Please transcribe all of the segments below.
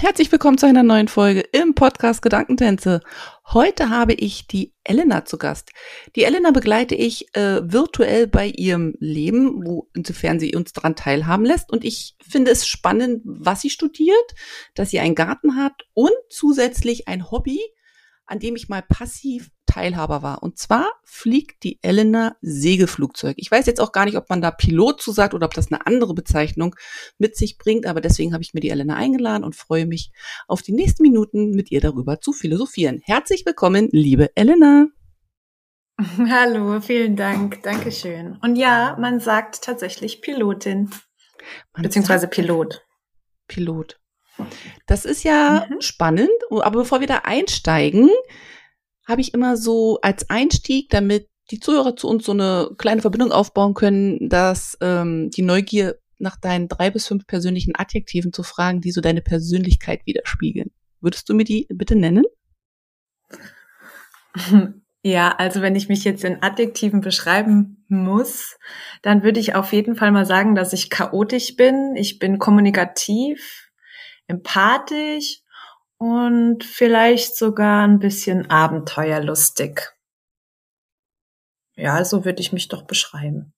Herzlich willkommen zu einer neuen Folge im Podcast Gedankentänze. Heute habe ich die Elena zu Gast. Die Elena begleite ich äh, virtuell bei ihrem Leben, wo insofern sie uns daran teilhaben lässt. Und ich finde es spannend, was sie studiert, dass sie einen Garten hat und zusätzlich ein Hobby, an dem ich mal passiv Teilhaber war. Und zwar fliegt die Elena Segelflugzeug. Ich weiß jetzt auch gar nicht, ob man da Pilot zu sagt oder ob das eine andere Bezeichnung mit sich bringt, aber deswegen habe ich mir die Elena eingeladen und freue mich auf die nächsten Minuten mit ihr darüber zu philosophieren. Herzlich willkommen, liebe Elena. Hallo, vielen Dank, Dankeschön. Und ja, man sagt tatsächlich Pilotin, man beziehungsweise Pilot. Pilot. Das ist ja mhm. spannend, aber bevor wir da einsteigen, habe ich immer so als Einstieg, damit die Zuhörer zu uns so eine kleine Verbindung aufbauen können, dass ähm, die Neugier nach deinen drei bis fünf persönlichen Adjektiven zu fragen, die so deine Persönlichkeit widerspiegeln. Würdest du mir die bitte nennen? Ja, also wenn ich mich jetzt in Adjektiven beschreiben muss, dann würde ich auf jeden Fall mal sagen, dass ich chaotisch bin. Ich bin kommunikativ, empathisch und vielleicht sogar ein bisschen abenteuerlustig. Ja, so würde ich mich doch beschreiben.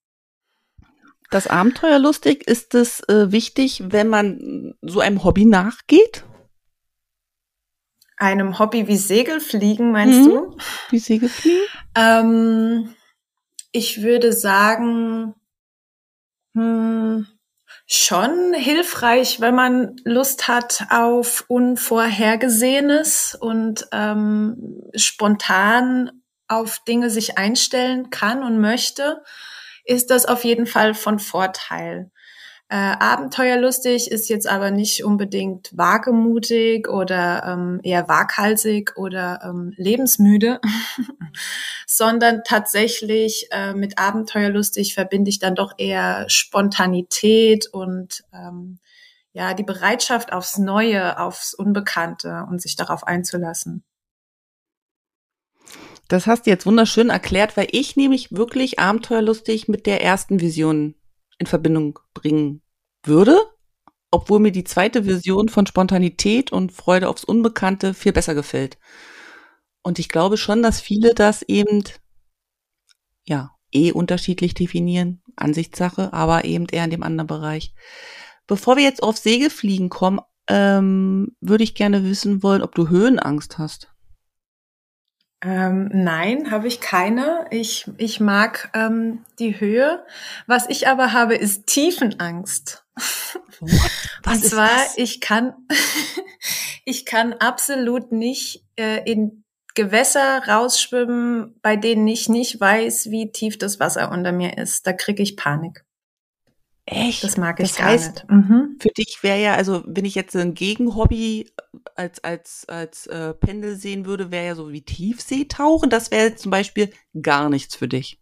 Das Abenteuerlustig, ist es äh, wichtig, wenn man so einem Hobby nachgeht? Einem Hobby wie Segelfliegen, meinst mhm. du? Wie Segelfliegen? Ähm, ich würde sagen, hm, schon hilfreich, wenn man Lust hat auf Unvorhergesehenes und ähm, spontan auf Dinge sich einstellen kann und möchte, ist das auf jeden Fall von Vorteil. Äh, abenteuerlustig ist jetzt aber nicht unbedingt wagemutig oder ähm, eher waghalsig oder ähm, lebensmüde, sondern tatsächlich äh, mit abenteuerlustig verbinde ich dann doch eher Spontanität und ähm, ja die Bereitschaft aufs Neue, aufs Unbekannte und sich darauf einzulassen. Das hast du jetzt wunderschön erklärt, weil ich nämlich wirklich abenteuerlustig mit der ersten Vision in Verbindung bringen würde, obwohl mir die zweite Version von Spontanität und Freude aufs Unbekannte viel besser gefällt. Und ich glaube schon, dass viele das eben, ja, eh unterschiedlich definieren, Ansichtssache, aber eben eher in dem anderen Bereich. Bevor wir jetzt auf Segelfliegen kommen, ähm, würde ich gerne wissen wollen, ob du Höhenangst hast. Ähm, nein, habe ich keine. Ich, ich mag ähm, die Höhe. Was ich aber habe, ist Tiefenangst. Was Und zwar, ich kann, ich kann absolut nicht äh, in Gewässer rausschwimmen, bei denen ich nicht weiß, wie tief das Wasser unter mir ist. Da kriege ich Panik. Echt? Das mag ich das gar heißt, nicht. Mhm. Für dich wäre ja, also wenn ich jetzt ein Gegenhobby als, als, als äh, Pendel sehen würde, wäre ja so wie Tiefseetauchen. Das wäre zum Beispiel gar nichts für dich.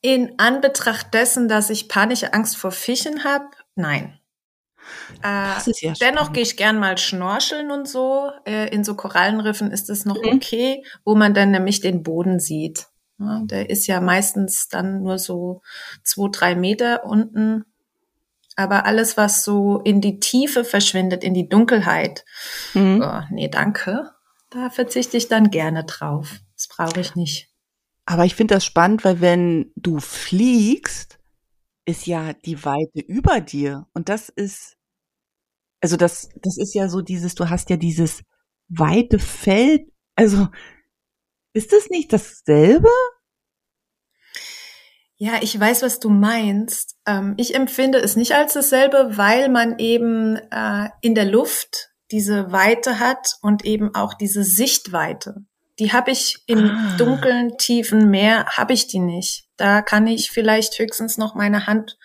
In Anbetracht dessen, dass ich panische Angst vor Fischen habe, nein. Äh, ja dennoch gehe ich gern mal schnorcheln und so. Äh, in so Korallenriffen ist es noch mhm. okay, wo man dann nämlich den Boden sieht. Ja, der ist ja meistens dann nur so zwei, drei Meter unten. Aber alles, was so in die Tiefe verschwindet, in die Dunkelheit, mhm. oh, nee, danke. Da verzichte ich dann gerne drauf. Das brauche ich nicht. Aber ich finde das spannend, weil wenn du fliegst, ist ja die Weite über dir. Und das ist, also das, das ist ja so dieses, du hast ja dieses weite Feld. Also ist es nicht dasselbe? Ja, ich weiß, was du meinst. Ähm, ich empfinde es nicht als dasselbe, weil man eben äh, in der Luft diese Weite hat und eben auch diese Sichtweite. Die habe ich im ah. dunklen, tiefen Meer, habe ich die nicht. Da kann ich vielleicht höchstens noch meine Hand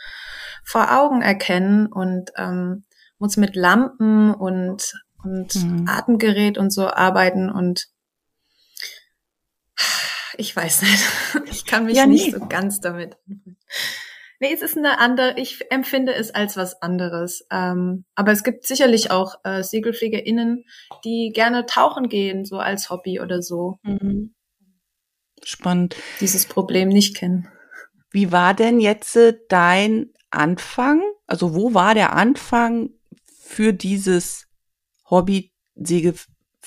vor Augen erkennen und ähm, muss mit Lampen und, und mhm. Atemgerät und so arbeiten und ich weiß nicht. Ich kann mich ja, nicht so ganz damit. Nee, es ist eine andere, ich empfinde es als was anderes. Ähm, aber es gibt sicherlich auch äh, SegelfliegerInnen, die gerne tauchen gehen, so als Hobby oder so. Mhm. Spannend. Dieses Problem nicht kennen. Wie war denn jetzt äh, dein Anfang? Also wo war der Anfang für dieses Hobby, Segel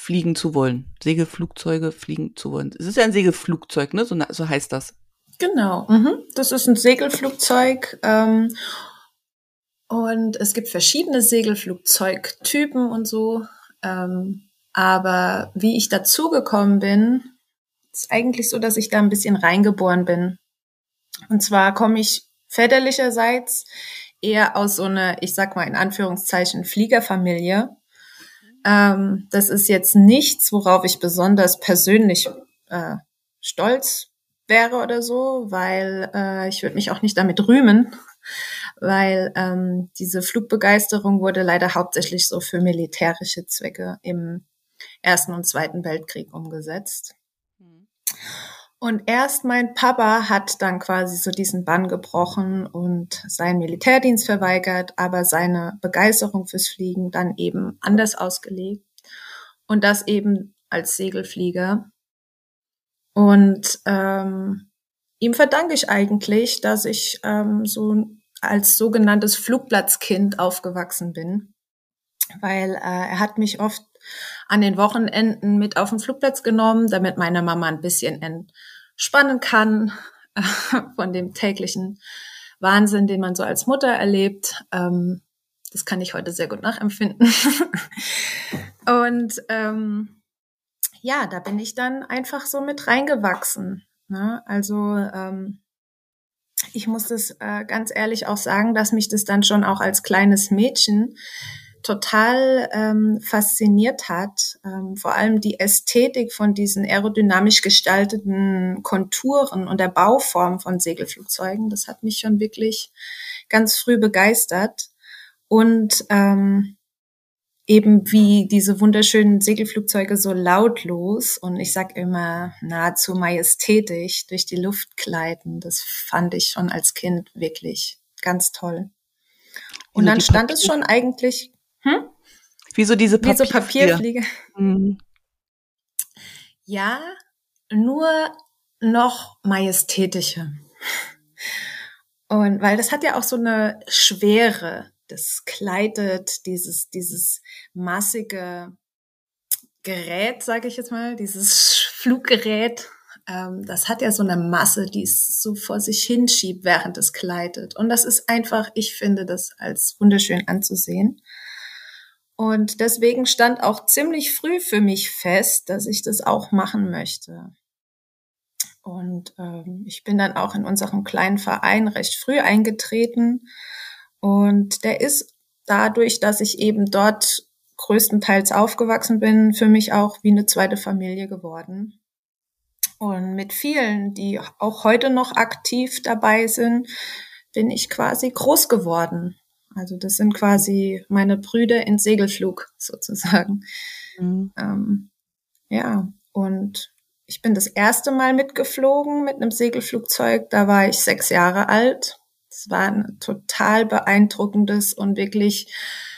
fliegen zu wollen? Segelflugzeuge fliegen zu wollen. Es ist ja ein Segelflugzeug, ne? So, so heißt das. Genau, mhm. das ist ein Segelflugzeug. Ähm, und es gibt verschiedene Segelflugzeugtypen und so. Ähm, aber wie ich dazugekommen bin, ist eigentlich so, dass ich da ein bisschen reingeboren bin. Und zwar komme ich väterlicherseits eher aus so einer, ich sag mal in Anführungszeichen, Fliegerfamilie. Ähm, das ist jetzt nichts, worauf ich besonders persönlich äh, stolz wäre oder so, weil äh, ich würde mich auch nicht damit rühmen, weil ähm, diese Flugbegeisterung wurde leider hauptsächlich so für militärische Zwecke im Ersten und Zweiten Weltkrieg umgesetzt. Mhm. Und erst mein Papa hat dann quasi so diesen Bann gebrochen und seinen Militärdienst verweigert, aber seine Begeisterung fürs Fliegen dann eben anders ausgelegt. Und das eben als Segelflieger. Und ähm, ihm verdanke ich eigentlich, dass ich ähm, so als sogenanntes Flugplatzkind aufgewachsen bin, weil äh, er hat mich oft an den Wochenenden mit auf den Flugplatz genommen, damit meine Mama ein bisschen entspannen kann von dem täglichen Wahnsinn, den man so als Mutter erlebt. Ähm, das kann ich heute sehr gut nachempfinden. Und ähm, ja, da bin ich dann einfach so mit reingewachsen. Ne? Also ähm, ich muss das äh, ganz ehrlich auch sagen, dass mich das dann schon auch als kleines Mädchen total ähm, fasziniert hat. Ähm, vor allem die Ästhetik von diesen aerodynamisch gestalteten Konturen und der Bauform von Segelflugzeugen. Das hat mich schon wirklich ganz früh begeistert. Und ähm, eben wie diese wunderschönen Segelflugzeuge so lautlos und ich sag immer nahezu majestätisch durch die Luft gleiten. Das fand ich schon als Kind wirklich ganz toll. Und dann stand es schon eigentlich, hm? Wie so diese Papier Wie so Papierfliege. Mhm. Ja, nur noch majestätischer. Und weil das hat ja auch so eine Schwere, das kleidet dieses, dieses massige Gerät, sage ich jetzt mal, dieses Fluggerät, ähm, das hat ja so eine Masse, die es so vor sich hinschiebt, während es gleitet. Und das ist einfach, ich finde das als wunderschön anzusehen. Und deswegen stand auch ziemlich früh für mich fest, dass ich das auch machen möchte. Und ähm, ich bin dann auch in unserem kleinen Verein recht früh eingetreten und der ist dadurch, dass ich eben dort größtenteils aufgewachsen bin, für mich auch wie eine zweite Familie geworden. Und mit vielen, die auch heute noch aktiv dabei sind, bin ich quasi groß geworden. Also das sind quasi meine Brüder in Segelflug sozusagen. Mhm. Ähm, ja, und ich bin das erste Mal mitgeflogen mit einem Segelflugzeug. Da war ich sechs Jahre alt. Es war ein total beeindruckendes und wirklich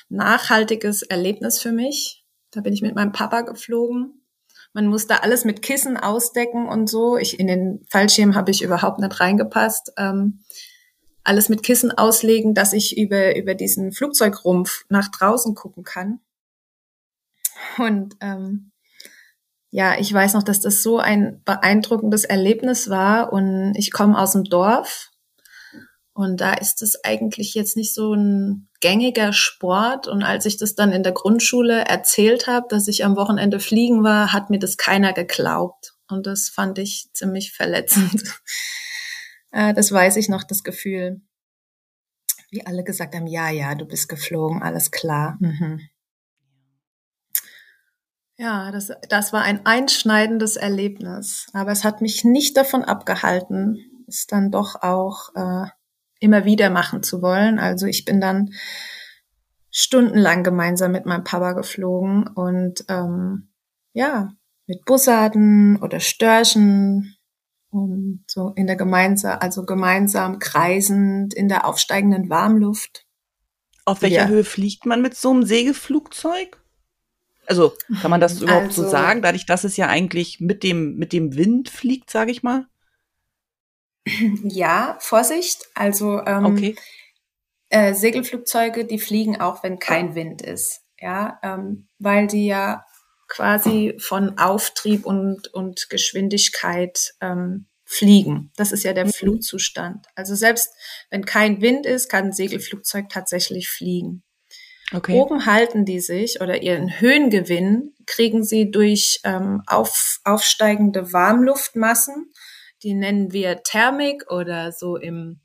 nachhaltiges Erlebnis für mich. Da bin ich mit meinem Papa geflogen. Man musste alles mit Kissen ausdecken und so. Ich in den Fallschirm habe ich überhaupt nicht reingepasst. Ähm, alles mit Kissen auslegen, dass ich über über diesen Flugzeugrumpf nach draußen gucken kann. Und ähm, ja, ich weiß noch, dass das so ein beeindruckendes Erlebnis war. Und ich komme aus dem Dorf und da ist es eigentlich jetzt nicht so ein gängiger Sport. Und als ich das dann in der Grundschule erzählt habe, dass ich am Wochenende fliegen war, hat mir das keiner geglaubt. Und das fand ich ziemlich verletzend. Äh, das weiß ich noch, das Gefühl. Wie alle gesagt haben, ja, ja, du bist geflogen, alles klar. Mhm. Ja, das, das war ein einschneidendes Erlebnis. Aber es hat mich nicht davon abgehalten, es dann doch auch äh, immer wieder machen zu wollen. Also ich bin dann stundenlang gemeinsam mit meinem Papa geflogen und ähm, ja, mit Bussarden oder Störchen Und so in der gemeinsam, also gemeinsam kreisend in der aufsteigenden Warmluft. Auf welcher ja. Höhe fliegt man mit so einem Segelflugzeug? Also kann man das überhaupt also, so sagen, dadurch, dass es ja eigentlich mit dem, mit dem Wind fliegt, sage ich mal? Ja, Vorsicht. Also ähm, okay. äh, Segelflugzeuge, die fliegen auch, wenn kein Wind ist. Ja, ähm, weil die ja quasi von Auftrieb und, und Geschwindigkeit ähm, fliegen. Das ist ja der mhm. Flugzustand. Also selbst wenn kein Wind ist, kann ein Segelflugzeug tatsächlich fliegen. Okay. Oben halten die sich oder ihren Höhengewinn kriegen sie durch ähm, auf, aufsteigende Warmluftmassen. Die nennen wir Thermik oder so im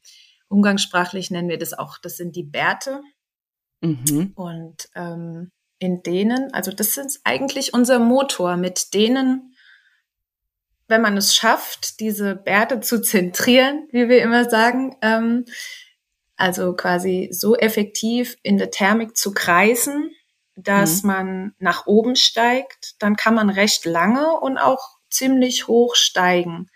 Umgangssprachlich nennen wir das auch, das sind die Bärte. Mhm. Und ähm, in denen, also das ist eigentlich unser Motor, mit denen, wenn man es schafft, diese Bärte zu zentrieren, wie wir immer sagen, ähm, also quasi so effektiv in der Thermik zu kreisen, dass mhm. man nach oben steigt, dann kann man recht lange und auch ziemlich hoch steigen.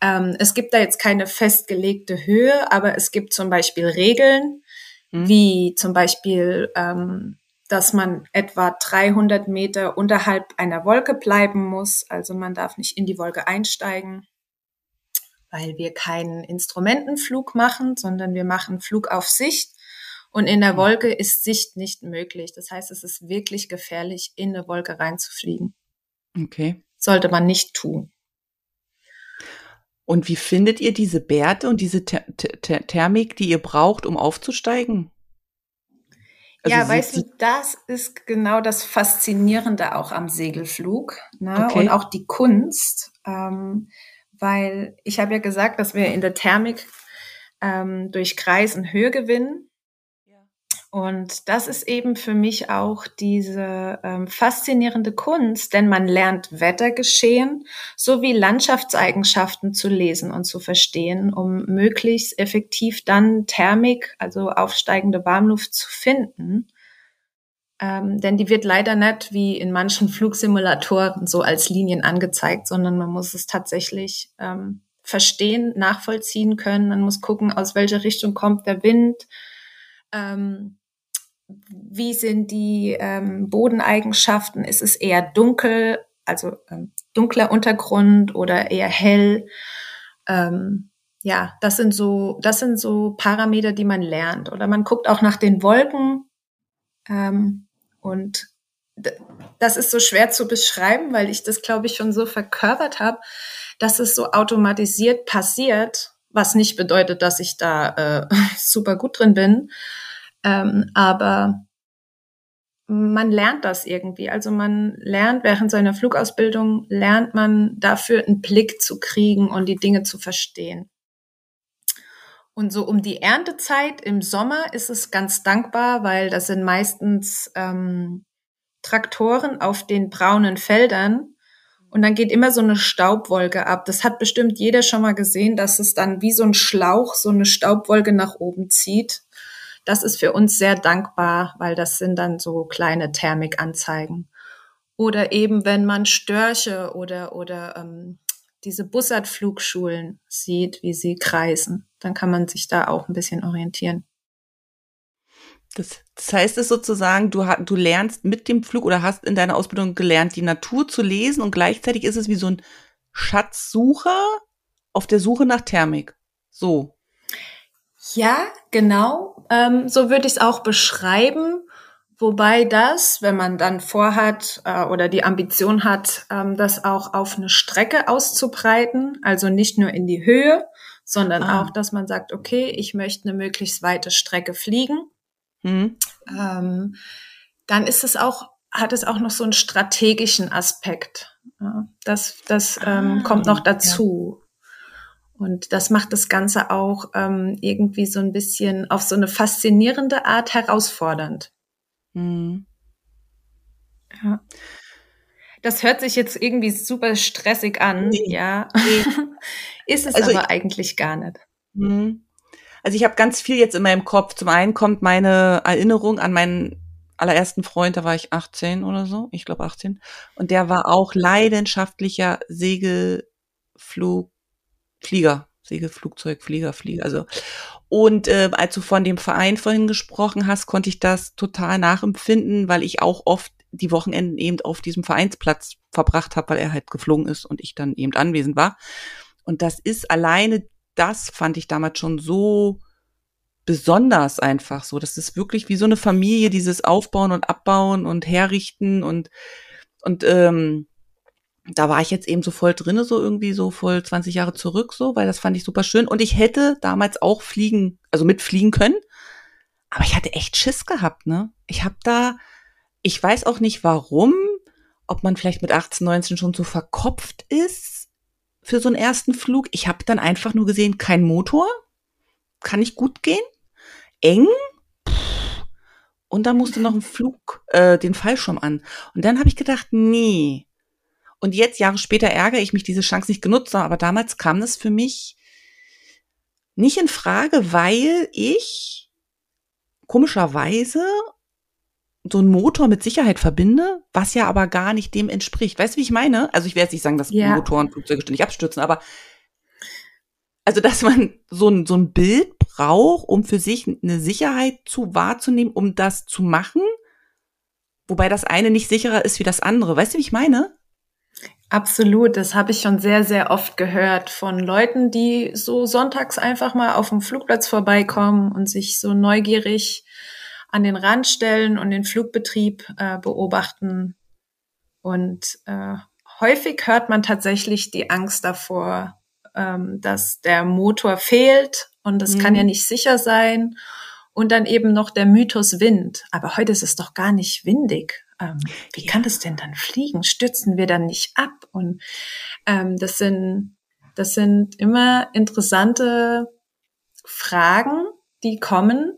Ähm, es gibt da jetzt keine festgelegte Höhe, aber es gibt zum Beispiel Regeln, mhm. wie zum Beispiel ähm, dass man etwa 300 Meter unterhalb einer Wolke bleiben muss. Also man darf nicht in die Wolke einsteigen, weil wir keinen Instrumentenflug machen, sondern wir machen Flug auf Sicht. Und in der mhm. Wolke ist Sicht nicht möglich. Das heißt, es ist wirklich gefährlich, in eine Wolke reinzufliegen. Okay. Sollte man nicht tun. Und wie findet ihr diese Bärte und diese Ther Ther Thermik, die ihr braucht, um aufzusteigen? Also ja, weißt du, das ist genau das Faszinierende auch am Segelflug ne? Okay. und auch die Kunst, ähm, weil ich habe ja gesagt, dass wir in der Thermik ähm, durch Kreis und Höhe gewinnen. Und das ist eben für mich auch diese ähm, faszinierende Kunst, denn man lernt Wettergeschehen sowie Landschaftseigenschaften zu lesen und zu verstehen, um möglichst effektiv dann Thermik, also aufsteigende Warmluft zu finden. Ähm, denn die wird leider nicht wie in manchen Flugsimulatoren so als Linien angezeigt, sondern man muss es tatsächlich ähm, verstehen, nachvollziehen können. Man muss gucken, aus welcher Richtung kommt der Wind ähm, wie sind die ähm, Bodeneigenschaften? Ist es eher dunkel, also ähm, dunkler Untergrund oder eher hell? Ähm, ja, das sind so, das sind so Parameter, die man lernt. Oder man guckt auch nach den Wolken ähm, und das ist so schwer zu beschreiben, weil ich das, glaube ich, schon so verkörpert habe, dass es so automatisiert passiert, was nicht bedeutet, dass ich da äh, super gut drin bin, ähm, aber man lernt das irgendwie. Also man lernt während seiner Flugausbildung, lernt man dafür einen Blick zu kriegen und die Dinge zu verstehen. Und so um die Erntezeit im Sommer ist es ganz dankbar, weil das sind meistens ähm, Traktoren auf den braunen Feldern. Und dann geht immer so eine Staubwolke ab. Das hat bestimmt jeder schon mal gesehen, dass es dann wie so ein Schlauch so eine Staubwolke nach oben zieht. Das ist für uns sehr dankbar, weil das sind dann so kleine Thermikanzeigen. Oder eben, wenn man Störche oder, oder ähm, diese Bussard-Flugschulen sieht, wie sie kreisen, dann kann man sich da auch ein bisschen orientieren. Das, das heißt es sozusagen, du, du lernst mit dem Flug oder hast in deiner Ausbildung gelernt, die Natur zu lesen und gleichzeitig ist es wie so ein Schatzsucher auf der Suche nach Thermik. So. Ja, genau. Ähm, so würde ich es auch beschreiben. Wobei das, wenn man dann vorhat äh, oder die Ambition hat, ähm, das auch auf eine Strecke auszubreiten, also nicht nur in die Höhe, sondern ah. auch, dass man sagt, okay, ich möchte eine möglichst weite Strecke fliegen. Mhm. Ähm, dann ist es auch, hat es auch noch so einen strategischen Aspekt. Ja, das das ähm, ah, kommt noch dazu. Und das macht das Ganze auch ähm, irgendwie so ein bisschen auf so eine faszinierende Art herausfordernd. Mhm. Ja. Das hört sich jetzt irgendwie super stressig an, nee. ja. Nee. Ist es also aber ich, eigentlich gar nicht. Mhm. Also ich habe ganz viel jetzt in meinem Kopf. Zum einen kommt meine Erinnerung an meinen allerersten Freund, da war ich 18 oder so, ich glaube 18. Und der war auch leidenschaftlicher Segelflug Flieger, Segelflugzeug, Flieger, Flieger, also. Und äh, als du von dem Verein vorhin gesprochen hast, konnte ich das total nachempfinden, weil ich auch oft die Wochenenden eben auf diesem Vereinsplatz verbracht habe, weil er halt geflogen ist und ich dann eben anwesend war. Und das ist alleine das fand ich damals schon so besonders einfach so. Das ist wirklich wie so eine Familie, dieses Aufbauen und Abbauen und Herrichten und und ähm, da war ich jetzt eben so voll drinne, so irgendwie so voll 20 Jahre zurück, so, weil das fand ich super schön. Und ich hätte damals auch fliegen, also mitfliegen können, aber ich hatte echt Schiss gehabt, ne? Ich habe da, ich weiß auch nicht warum, ob man vielleicht mit 18, 19 schon so verkopft ist für so einen ersten Flug. Ich habe dann einfach nur gesehen, kein Motor, kann nicht gut gehen, eng, und da musste noch ein Flug äh, den Fallschirm an. Und dann habe ich gedacht, nee. Und jetzt, Jahre später, ärgere ich mich, diese Chance nicht genutzt habe. Aber damals kam es für mich nicht in Frage, weil ich komischerweise so einen Motor mit Sicherheit verbinde, was ja aber gar nicht dem entspricht. Weißt du, wie ich meine? Also ich werde jetzt nicht sagen, dass ja. Motoren Flugzeuge ständig abstürzen, aber also dass man so ein, so ein Bild braucht, um für sich eine Sicherheit zu wahrzunehmen, um das zu machen, wobei das eine nicht sicherer ist wie das andere. Weißt du, wie ich meine? Absolut, das habe ich schon sehr, sehr oft gehört von Leuten, die so sonntags einfach mal auf dem Flugplatz vorbeikommen und sich so neugierig an den Rand stellen und den Flugbetrieb äh, beobachten. Und äh, häufig hört man tatsächlich die Angst davor, ähm, dass der Motor fehlt und das mhm. kann ja mhm. nicht sicher sein. Und dann eben noch der Mythos Wind. Aber heute ist es doch gar nicht windig. Ähm, wie ja. kann das denn dann fliegen? Stürzen wir dann nicht ab? Und ähm, das sind das sind immer interessante Fragen, die kommen.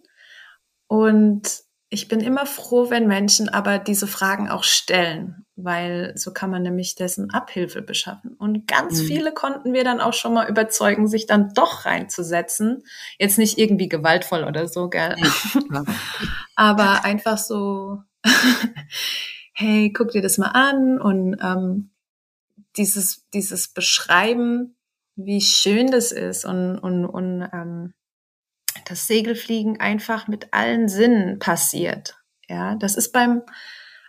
Und ich bin immer froh, wenn Menschen aber diese Fragen auch stellen, weil so kann man nämlich dessen Abhilfe beschaffen. Und ganz mhm. viele konnten wir dann auch schon mal überzeugen, sich dann doch reinzusetzen. Jetzt nicht irgendwie gewaltvoll oder so, gell? Ja. aber einfach so, hey, guck dir das mal an und ähm, dieses, dieses Beschreiben, wie schön das ist und, und, und ähm, das Segelfliegen einfach mit allen Sinnen passiert. Ja, das ist beim,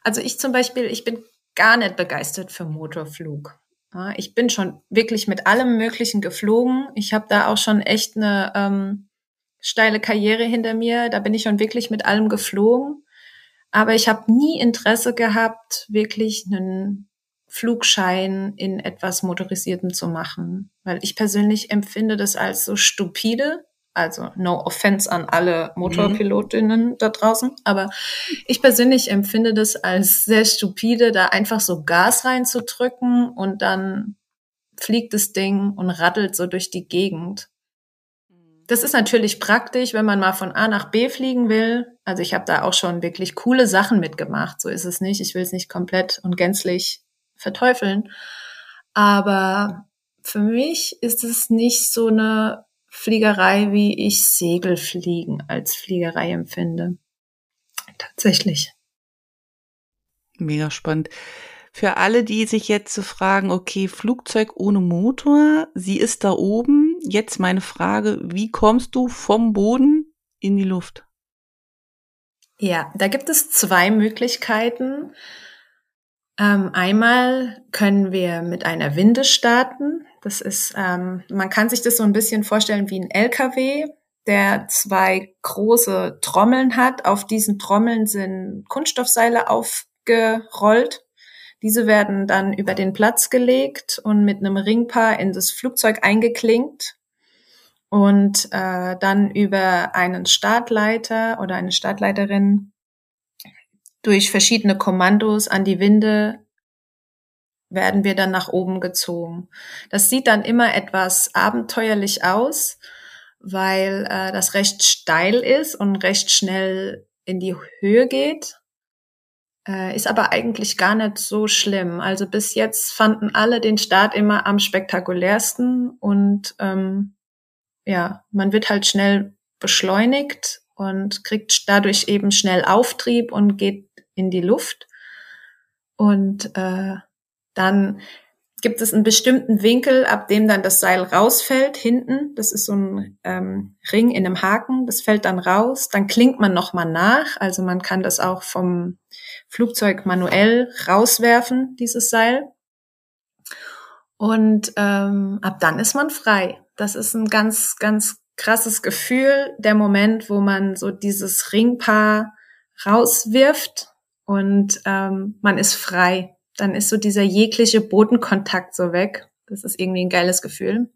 also ich zum Beispiel, ich bin gar nicht begeistert für Motorflug. Ja, ich bin schon wirklich mit allem Möglichen geflogen. Ich habe da auch schon echt eine ähm, steile Karriere hinter mir. Da bin ich schon wirklich mit allem geflogen. Aber ich habe nie Interesse gehabt, wirklich einen Flugschein in etwas Motorisiertem zu machen, weil ich persönlich empfinde das als so stupide also no offense an alle Motorpilotinnen mhm. da draußen, aber ich persönlich empfinde das als sehr stupide, da einfach so Gas reinzudrücken und dann fliegt das Ding und rattelt so durch die Gegend. Das ist natürlich praktisch, wenn man mal von A nach B fliegen will. Also ich habe da auch schon wirklich coole Sachen mitgemacht. So ist es nicht. Ich will es nicht komplett und gänzlich verteufeln. Aber für mich ist es nicht so eine Fliegerei, wie ich Segelfliegen als Fliegerei empfinde. Tatsächlich. Mega spannend. Für alle, die sich jetzt so fragen, okay, Flugzeug ohne Motor, sie ist da oben. Jetzt meine Frage, wie kommst du vom Boden in die Luft? Ja, da gibt es zwei Möglichkeiten. Ähm, einmal können wir mit einer Winde starten. Das ist, ähm, man kann sich das so ein bisschen vorstellen wie ein LKW, der zwei große Trommeln hat. Auf diesen Trommeln sind Kunststoffseile aufgerollt. Diese werden dann über den Platz gelegt und mit einem Ringpaar in das Flugzeug eingeklinkt und äh, dann über einen Startleiter oder eine Startleiterin durch verschiedene Kommandos an die Winde werden wir dann nach oben gezogen. Das sieht dann immer etwas abenteuerlich aus, weil äh, das recht steil ist und recht schnell in die Höhe geht. Äh, ist aber eigentlich gar nicht so schlimm. Also bis jetzt fanden alle den Start immer am spektakulärsten und ähm, ja, man wird halt schnell beschleunigt und kriegt dadurch eben schnell Auftrieb und geht in die Luft. Und äh, dann gibt es einen bestimmten Winkel, ab dem dann das Seil rausfällt, hinten. Das ist so ein ähm, Ring in einem Haken, das fällt dann raus. Dann klingt man nochmal nach. Also man kann das auch vom Flugzeug manuell rauswerfen, dieses Seil. Und ähm, ab dann ist man frei. Das ist ein ganz, ganz krasses Gefühl, der Moment, wo man so dieses Ringpaar rauswirft und ähm, man ist frei dann ist so dieser jegliche Bodenkontakt so weg. Das ist irgendwie ein geiles Gefühl.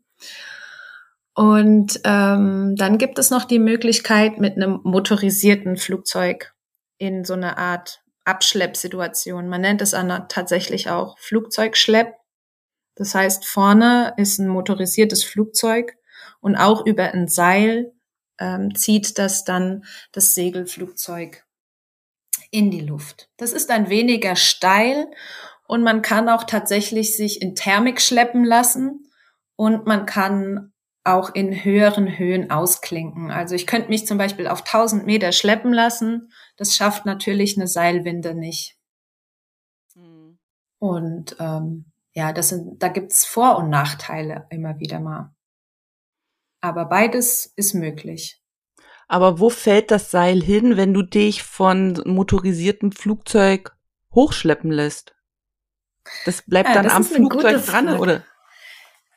Und ähm, dann gibt es noch die Möglichkeit, mit einem motorisierten Flugzeug in so eine Art Abschleppsituation. Man nennt es dann tatsächlich auch Flugzeugschlepp. Das heißt, vorne ist ein motorisiertes Flugzeug und auch über ein Seil ähm, zieht das dann das Segelflugzeug in die Luft. Das ist dann weniger steil und man kann auch tatsächlich sich in Thermik schleppen lassen und man kann auch in höheren Höhen ausklinken. Also ich könnte mich zum Beispiel auf 1000 Meter schleppen lassen. Das schafft natürlich eine Seilwinde nicht. Mhm. Und ähm, ja, das sind, da gibt's Vor- und Nachteile immer wieder mal. Aber beides ist möglich. Aber wo fällt das Seil hin, wenn du dich von motorisiertem Flugzeug hochschleppen lässt? Das bleibt ja, dann das am Flugzeug dran, oder?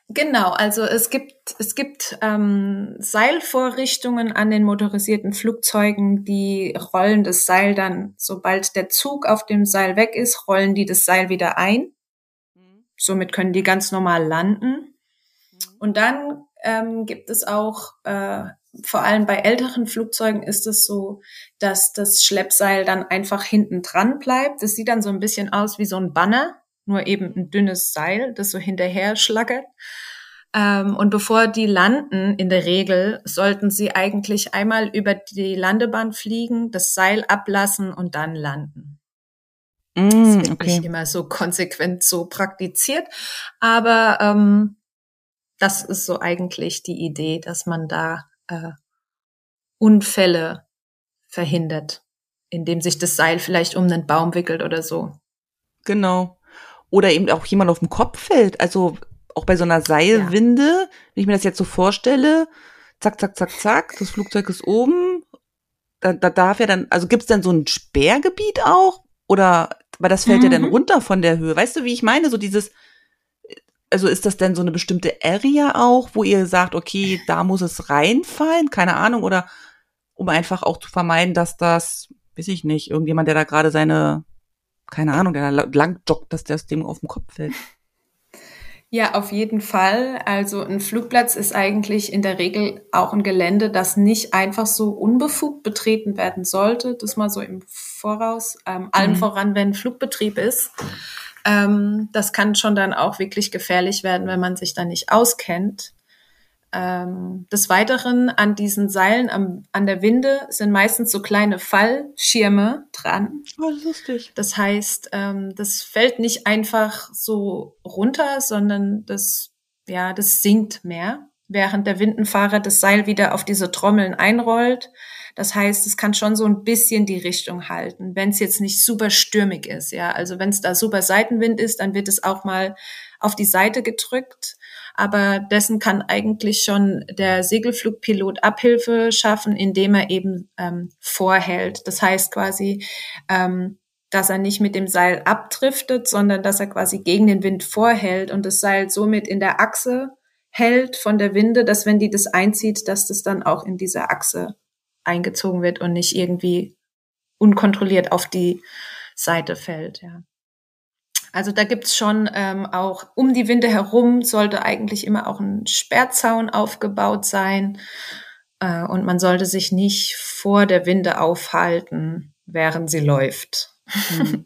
Genau, also es gibt es gibt ähm, Seilvorrichtungen an den motorisierten Flugzeugen, die rollen das Seil dann, sobald der Zug auf dem Seil weg ist, rollen die das Seil wieder ein. Somit können die ganz normal landen. Mhm. Und dann ähm, gibt es auch äh, vor allem bei älteren Flugzeugen ist es so, dass das Schleppseil dann einfach hinten dran bleibt. Das sieht dann so ein bisschen aus wie so ein Banner nur eben ein dünnes Seil, das so hinterher schlackert. Ähm, und bevor die landen, in der Regel, sollten sie eigentlich einmal über die Landebahn fliegen, das Seil ablassen und dann landen. Mm, das wird okay. nicht immer so konsequent so praktiziert, aber ähm, das ist so eigentlich die Idee, dass man da äh, Unfälle verhindert, indem sich das Seil vielleicht um einen Baum wickelt oder so. Genau oder eben auch jemand auf dem Kopf fällt. Also auch bei so einer Seilwinde, ja. wenn ich mir das jetzt so vorstelle, zack, zack, zack, zack, das Flugzeug ist oben. Da, da darf ja dann, also gibt es dann so ein Sperrgebiet auch? Oder, weil das fällt mhm. ja dann mhm. runter von der Höhe. Weißt du, wie ich meine? So dieses, also ist das denn so eine bestimmte Area auch, wo ihr sagt, okay, da muss es reinfallen? Keine Ahnung. Oder um einfach auch zu vermeiden, dass das, weiß ich nicht, irgendjemand, der da gerade seine keine Ahnung, der da lang joggt, dass das Ding auf den Kopf fällt. Ja, auf jeden Fall. Also ein Flugplatz ist eigentlich in der Regel auch ein Gelände, das nicht einfach so unbefugt betreten werden sollte. Das mal so im Voraus. Ähm, allen mhm. voran, wenn Flugbetrieb ist. Ähm, das kann schon dann auch wirklich gefährlich werden, wenn man sich da nicht auskennt. Ähm, des Weiteren an diesen Seilen am, an der Winde sind meistens so kleine Fallschirme dran. Oh, lustig. Das heißt, ähm, das fällt nicht einfach so runter, sondern das, ja, das sinkt mehr, während der Windenfahrer das Seil wieder auf diese Trommeln einrollt. Das heißt, es kann schon so ein bisschen die Richtung halten, wenn es jetzt nicht super stürmig ist. Ja, also wenn es da super Seitenwind ist, dann wird es auch mal auf die Seite gedrückt aber dessen kann eigentlich schon der Segelflugpilot Abhilfe schaffen, indem er eben ähm, vorhält. Das heißt quasi, ähm, dass er nicht mit dem Seil abdriftet, sondern dass er quasi gegen den Wind vorhält und das Seil somit in der Achse hält von der Winde, dass wenn die das einzieht, dass das dann auch in diese Achse eingezogen wird und nicht irgendwie unkontrolliert auf die Seite fällt. Ja. Also da gibt's schon ähm, auch um die Winde herum sollte eigentlich immer auch ein Sperrzaun aufgebaut sein. Äh, und man sollte sich nicht vor der Winde aufhalten, während sie läuft. Hm,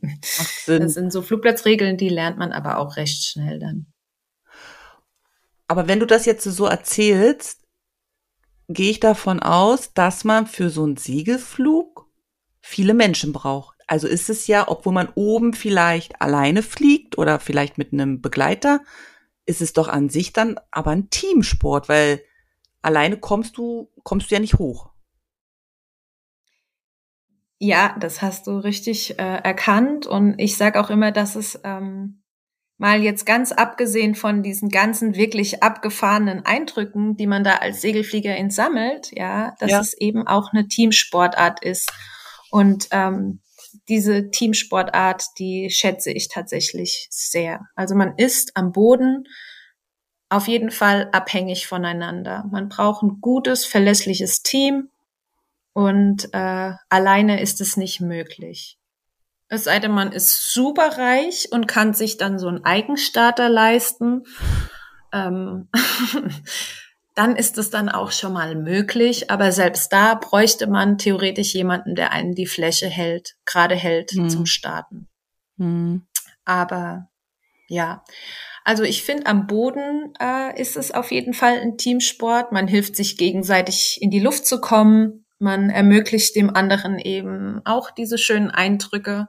das sind so Flugplatzregeln, die lernt man aber auch recht schnell dann. Aber wenn du das jetzt so erzählst, gehe ich davon aus, dass man für so einen Siegelflug viele Menschen braucht. Also ist es ja, obwohl man oben vielleicht alleine fliegt oder vielleicht mit einem Begleiter, ist es doch an sich dann aber ein Teamsport, weil alleine kommst du, kommst du ja nicht hoch. Ja, das hast du richtig äh, erkannt. Und ich sage auch immer, dass es ähm, mal jetzt ganz abgesehen von diesen ganzen wirklich abgefahrenen Eindrücken, die man da als Segelfliegerin sammelt, ja, dass ja. es eben auch eine Teamsportart ist. Und ähm, diese Teamsportart, die schätze ich tatsächlich sehr. Also man ist am Boden auf jeden Fall abhängig voneinander. Man braucht ein gutes, verlässliches Team und äh, alleine ist es nicht möglich. Es sei denn, man ist super reich und kann sich dann so einen Eigenstarter leisten. Ähm, dann ist es dann auch schon mal möglich. Aber selbst da bräuchte man theoretisch jemanden, der einen die Fläche hält, gerade hält hm. zum Starten. Hm. Aber ja, also ich finde, am Boden äh, ist es auf jeden Fall ein Teamsport. Man hilft sich gegenseitig in die Luft zu kommen. Man ermöglicht dem anderen eben auch diese schönen Eindrücke,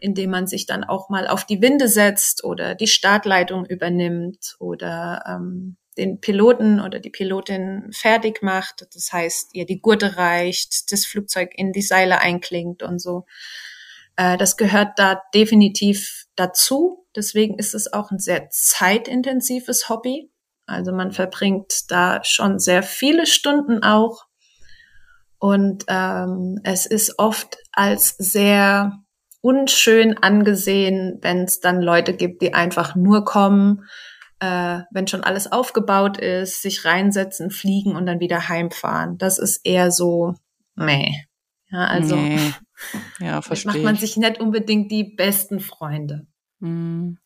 indem man sich dann auch mal auf die Winde setzt oder die Startleitung übernimmt oder ähm, den Piloten oder die Pilotin fertig macht. Das heißt, ihr die Gurte reicht, das Flugzeug in die Seile einklingt und so. Äh, das gehört da definitiv dazu. Deswegen ist es auch ein sehr zeitintensives Hobby. Also man verbringt da schon sehr viele Stunden auch. Und ähm, es ist oft als sehr unschön angesehen, wenn es dann Leute gibt, die einfach nur kommen, äh, wenn schon alles aufgebaut ist, sich reinsetzen, fliegen und dann wieder heimfahren. Das ist eher so, meh. Ja, also nee. ja, verstehe. macht man sich nicht unbedingt die besten Freunde. Mhm.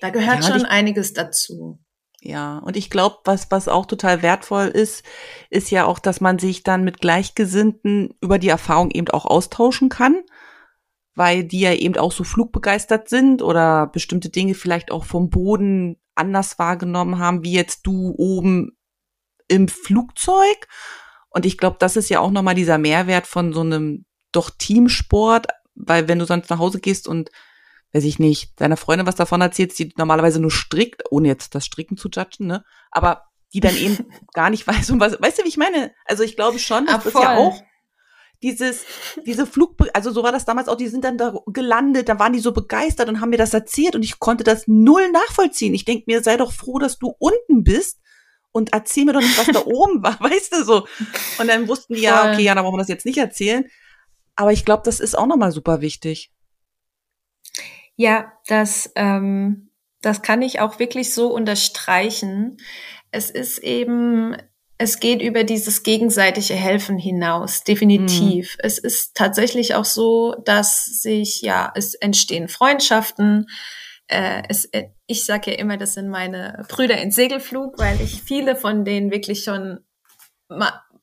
Da gehört ja, schon einiges dazu. Ja, und ich glaube, was, was auch total wertvoll ist, ist ja auch, dass man sich dann mit Gleichgesinnten über die Erfahrung eben auch austauschen kann, weil die ja eben auch so flugbegeistert sind oder bestimmte Dinge vielleicht auch vom Boden anders wahrgenommen haben, wie jetzt du oben im Flugzeug. Und ich glaube, das ist ja auch nochmal dieser Mehrwert von so einem doch Teamsport, weil wenn du sonst nach Hause gehst und weiß ich nicht, deiner Freundin was davon erzählt, die normalerweise nur strickt, ohne jetzt das Stricken zu judgen, ne? Aber die dann eben gar nicht weiß, um was, weißt du, wie ich meine? Also ich glaube schon, dass das ja auch dieses, diese Flug, also so war das damals auch, die sind dann da gelandet, da waren die so begeistert und haben mir das erzählt und ich konnte das null nachvollziehen. Ich denke mir, sei doch froh, dass du unten bist und erzähl mir doch nicht, was da oben war, weißt du so. Und dann wussten die, ja, okay, ja, dann brauchen wir das jetzt nicht erzählen. Aber ich glaube, das ist auch nochmal super wichtig. Ja, das, ähm, das kann ich auch wirklich so unterstreichen. Es ist eben, es geht über dieses gegenseitige Helfen hinaus, definitiv. Mhm. Es ist tatsächlich auch so, dass sich, ja, es entstehen Freundschaften. Äh, es, äh, ich sage ja immer, das sind meine Brüder in Segelflug, weil ich viele von denen wirklich schon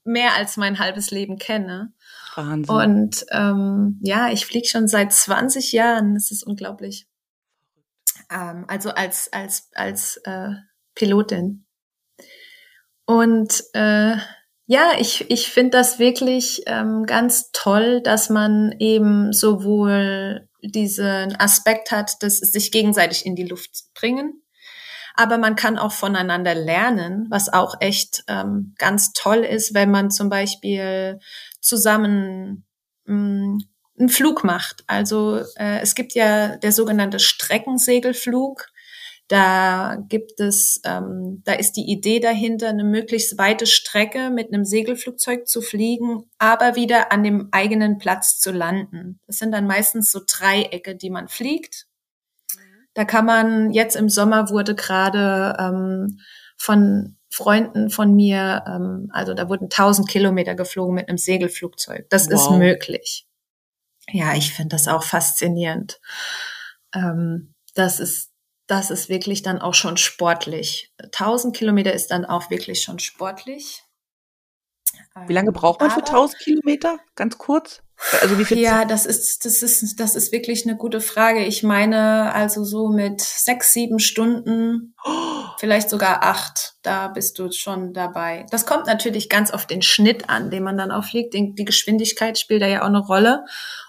mehr als mein halbes Leben kenne. Wahnsinn. Und ähm, ja, ich fliege schon seit 20 Jahren. Das ist unglaublich. Ähm, also als als als äh, Pilotin. Und äh, ja, ich, ich finde das wirklich ähm, ganz toll, dass man eben sowohl diesen Aspekt hat, dass sich gegenseitig in die Luft bringen, aber man kann auch voneinander lernen, was auch echt ähm, ganz toll ist, wenn man zum Beispiel zusammen mh, mm, einen Flug macht. Also äh, es gibt ja der sogenannte Streckensegelflug. Da gibt es, ähm, da ist die Idee dahinter, eine möglichst weite Strecke mit einem Segelflugzeug zu fliegen, aber wieder an dem eigenen Platz zu landen. Das sind dann meistens so Dreiecke, die man fliegt da kann man, jetzt im Sommer wurde gerade ähm, von Freunden von mir, ähm, also da wurden 1000 Kilometer geflogen mit einem Segelflugzeug. Das wow. ist möglich. Ja, ich finde das auch faszinierend. Ähm, das ist, das ist wirklich dann auch schon sportlich. 1000 Kilometer ist dann auch wirklich schon sportlich. Wie lange braucht man für 1000 Kilometer? Ganz kurz. Also wie viel? Ja, das ist, das ist, das ist wirklich eine gute Frage. Ich meine, also so mit sechs, sieben Stunden, oh. vielleicht sogar acht, da bist du schon dabei. Das kommt natürlich ganz auf den Schnitt an, den man dann auch fliegt. Die Geschwindigkeit spielt da ja auch eine Rolle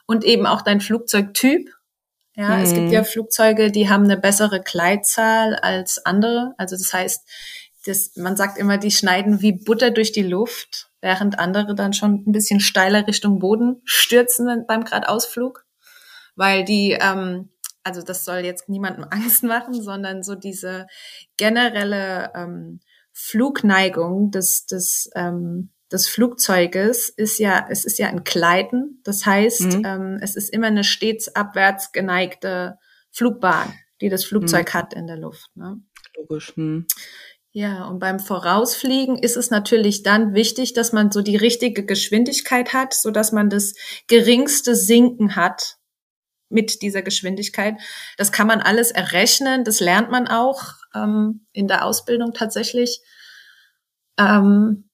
und eben auch dein Flugzeugtyp. Ja, hm. es gibt ja mhm. Flugzeuge, die haben eine bessere Gleitzahl als andere. Also das heißt, das, man sagt immer, die schneiden wie Butter durch die Luft während andere dann schon ein bisschen steiler Richtung Boden stürzen beim Gradausflug, weil die ähm, also das soll jetzt niemandem Angst machen, sondern so diese generelle ähm, Flugneigung des, des, ähm, des Flugzeuges ist ja, es ist ja ein Gleiten. Das heißt, mhm. ähm, es ist immer eine stets abwärts geneigte Flugbahn, die das Flugzeug mhm. hat in der Luft. Ne? Logisch. Hm. Ja, und beim Vorausfliegen ist es natürlich dann wichtig, dass man so die richtige Geschwindigkeit hat, so dass man das geringste Sinken hat mit dieser Geschwindigkeit. Das kann man alles errechnen, das lernt man auch ähm, in der Ausbildung tatsächlich. Ähm,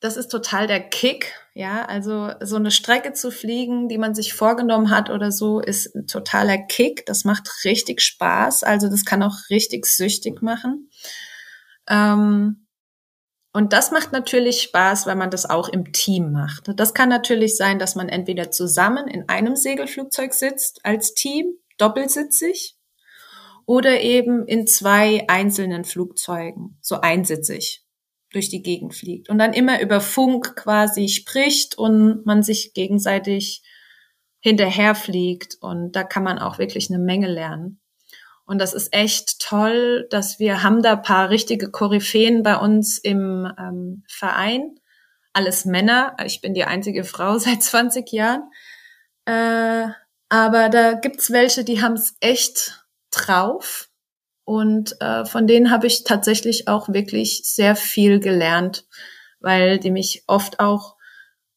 das ist total der Kick, ja. Also so eine Strecke zu fliegen, die man sich vorgenommen hat oder so, ist ein totaler Kick. Das macht richtig Spaß. Also das kann auch richtig süchtig machen. Ähm, und das macht natürlich Spaß, weil man das auch im Team macht. Das kann natürlich sein, dass man entweder zusammen in einem Segelflugzeug sitzt als Team, doppelsitzig, oder eben in zwei einzelnen Flugzeugen, so einsitzig durch die Gegend fliegt und dann immer über Funk quasi spricht und man sich gegenseitig hinterherfliegt und da kann man auch wirklich eine Menge lernen. Und das ist echt toll, dass wir haben da paar richtige Koryphäen bei uns im ähm, Verein. Alles Männer. Ich bin die einzige Frau seit 20 Jahren. Äh, aber da gibt's welche, die haben's echt drauf. Und äh, von denen habe ich tatsächlich auch wirklich sehr viel gelernt, weil die mich oft auch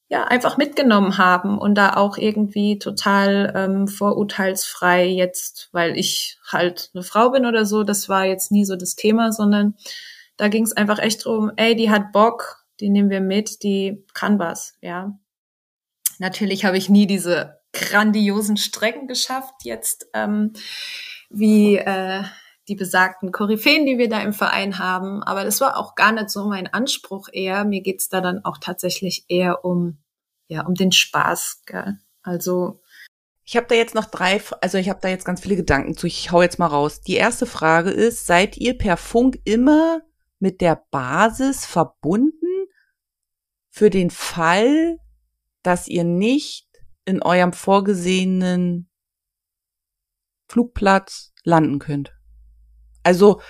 ja einfach mitgenommen haben und da auch irgendwie total ähm, vorurteilsfrei jetzt, weil ich halt eine Frau bin oder so, das war jetzt nie so das Thema, sondern da ging es einfach echt drum, ey, die hat Bock, die nehmen wir mit, die kann was, ja. Natürlich habe ich nie diese grandiosen Strecken geschafft jetzt, ähm, wie äh, die besagten Koryphäen, die wir da im Verein haben. Aber das war auch gar nicht so mein Anspruch eher. Mir geht's da dann auch tatsächlich eher um, ja, um den Spaß. Gell? Also ich habe da jetzt noch drei, also ich habe da jetzt ganz viele Gedanken zu. Ich hau jetzt mal raus. Die erste Frage ist, seid ihr per Funk immer mit der Basis verbunden für den Fall, dass ihr nicht in eurem vorgesehenen Flugplatz landen könnt? Also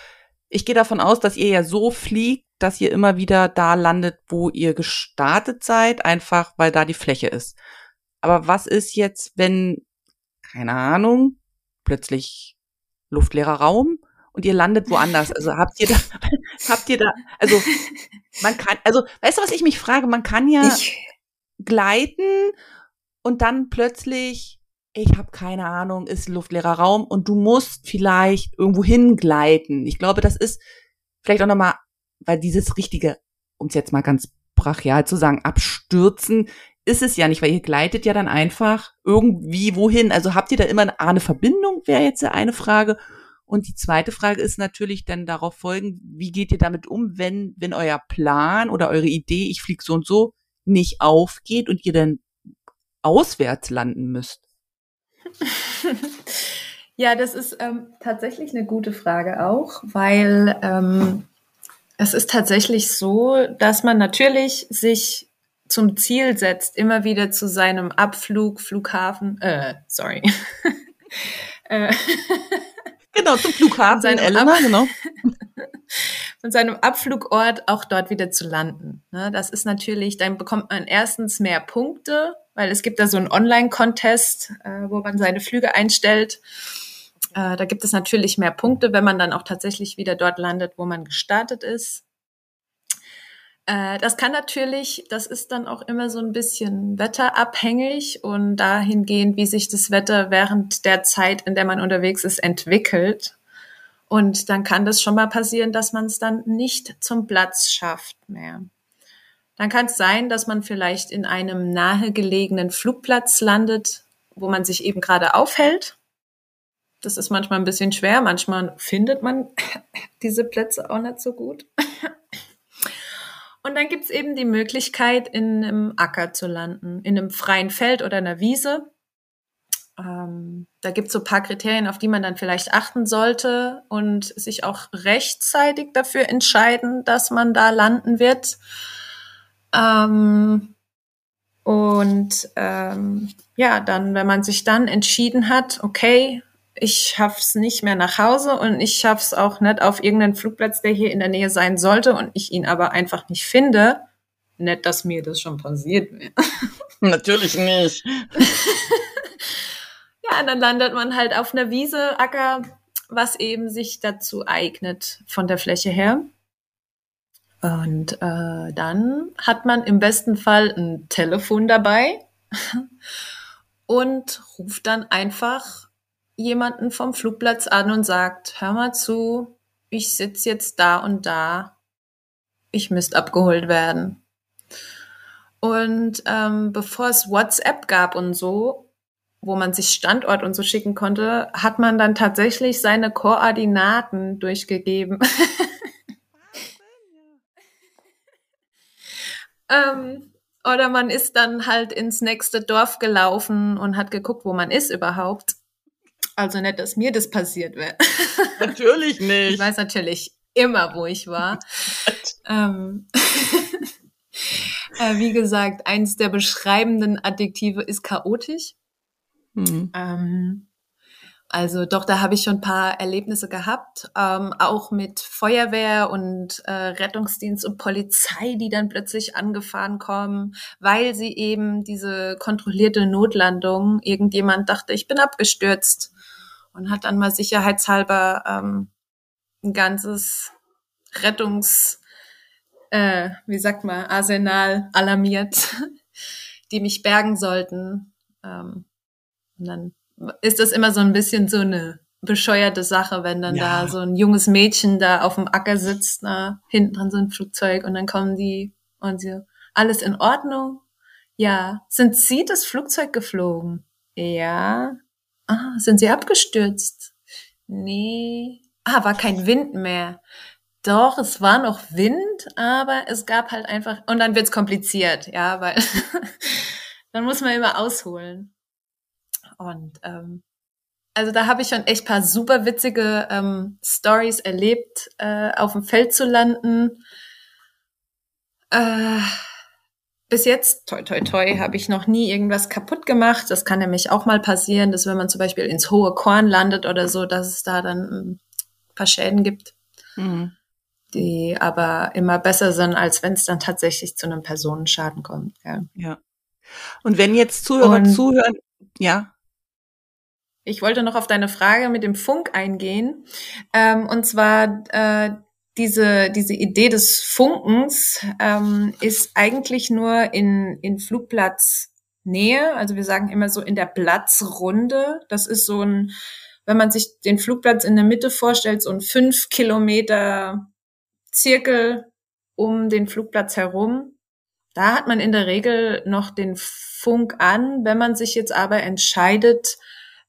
ich gehe davon aus, dass ihr ja so fliegt, dass ihr immer wieder da landet, wo ihr gestartet seid, einfach weil da die Fläche ist. Aber was ist jetzt, wenn, keine Ahnung, plötzlich luftleerer Raum und ihr landet woanders? Also habt ihr da, habt ihr da, also man kann, also weißt du, was ich mich frage? Man kann ja ich. gleiten und dann plötzlich ich habe keine Ahnung, ist luftleerer Raum und du musst vielleicht irgendwo hingleiten. Ich glaube, das ist vielleicht auch nochmal, weil dieses richtige, um es jetzt mal ganz brachial zu sagen, abstürzen, ist es ja nicht, weil ihr gleitet ja dann einfach irgendwie wohin. Also habt ihr da immer eine, Verbindung, wäre jetzt eine Frage. Und die zweite Frage ist natürlich dann darauf folgend, wie geht ihr damit um, wenn, wenn euer Plan oder eure Idee, ich flieg so und so, nicht aufgeht und ihr dann auswärts landen müsst? ja, das ist ähm, tatsächlich eine gute Frage auch, weil ähm, es ist tatsächlich so, dass man natürlich sich zum Ziel setzt, immer wieder zu seinem Abflug, Flughafen, äh, sorry. äh, genau, zum Flughafen, seinem Elena, Ab genau. von seinem Abflugort auch dort wieder zu landen. Ne, das ist natürlich, dann bekommt man erstens mehr Punkte, weil es gibt da so einen Online-Contest, äh, wo man seine Flüge einstellt. Äh, da gibt es natürlich mehr Punkte, wenn man dann auch tatsächlich wieder dort landet, wo man gestartet ist. Äh, das kann natürlich, das ist dann auch immer so ein bisschen wetterabhängig und dahingehend, wie sich das Wetter während der Zeit, in der man unterwegs ist, entwickelt. Und dann kann das schon mal passieren, dass man es dann nicht zum Platz schafft mehr. Dann kann es sein, dass man vielleicht in einem nahegelegenen Flugplatz landet, wo man sich eben gerade aufhält. Das ist manchmal ein bisschen schwer, manchmal findet man diese Plätze auch nicht so gut. Und dann gibt's eben die Möglichkeit, in einem Acker zu landen, in einem freien Feld oder einer Wiese. Ähm, da gibt's so paar Kriterien, auf die man dann vielleicht achten sollte und sich auch rechtzeitig dafür entscheiden, dass man da landen wird. Ähm, und ähm, ja, dann, wenn man sich dann entschieden hat, okay, ich schaff's nicht mehr nach Hause und ich schaff's auch nicht auf irgendeinen Flugplatz, der hier in der Nähe sein sollte und ich ihn aber einfach nicht finde. Nicht, dass mir das schon passiert wäre. Natürlich nicht. ja, dann landet man halt auf einer Wiese, Acker, was eben sich dazu eignet von der Fläche her. Und äh, dann hat man im besten Fall ein Telefon dabei und ruft dann einfach jemanden vom Flugplatz an und sagt, hör mal zu, ich sitze jetzt da und da, ich müsste abgeholt werden. Und ähm, bevor es WhatsApp gab und so, wo man sich Standort und so schicken konnte, hat man dann tatsächlich seine Koordinaten durchgegeben. ähm, oder man ist dann halt ins nächste Dorf gelaufen und hat geguckt, wo man ist überhaupt. Also nicht, dass mir das passiert wäre. Natürlich nicht. Ich weiß natürlich immer, wo ich war. ähm, äh, wie gesagt, eins der beschreibenden Adjektive ist chaotisch. Mhm. Ähm, also doch, da habe ich schon ein paar Erlebnisse gehabt, ähm, auch mit Feuerwehr und äh, Rettungsdienst und Polizei, die dann plötzlich angefahren kommen, weil sie eben diese kontrollierte Notlandung, irgendjemand dachte, ich bin abgestürzt und hat dann mal sicherheitshalber ähm, ein ganzes Rettungs, äh, wie sagt man, Arsenal alarmiert, die mich bergen sollten. Ähm, und dann ist das immer so ein bisschen so eine bescheuerte Sache, wenn dann ja. da so ein junges Mädchen da auf dem Acker sitzt, na, hinten dran so ein Flugzeug und dann kommen die und sie, alles in Ordnung? Ja. Sind Sie das Flugzeug geflogen? Ja. Ah, sind Sie abgestürzt? Nee. Ah, war kein Wind mehr. Doch, es war noch Wind, aber es gab halt einfach, und dann wird's kompliziert, ja, weil dann muss man immer ausholen. Und ähm, also da habe ich schon echt paar super witzige ähm, Stories erlebt, äh, auf dem Feld zu landen. Äh, bis jetzt, toi toi toi, habe ich noch nie irgendwas kaputt gemacht. Das kann nämlich auch mal passieren, dass wenn man zum Beispiel ins hohe Korn landet oder so, dass es da dann ein paar Schäden gibt, mhm. die aber immer besser sind, als wenn es dann tatsächlich zu einem Personenschaden kommt. Ja. ja. Und wenn jetzt Zuhörer Und, zuhören, ja. Ich wollte noch auf deine Frage mit dem Funk eingehen. Ähm, und zwar äh, diese, diese Idee des Funkens ähm, ist eigentlich nur in, in Flugplatznähe. Also wir sagen immer so in der Platzrunde. Das ist so ein, wenn man sich den Flugplatz in der Mitte vorstellt, so ein fünf Kilometer Zirkel um den Flugplatz herum. Da hat man in der Regel noch den Funk an. Wenn man sich jetzt aber entscheidet,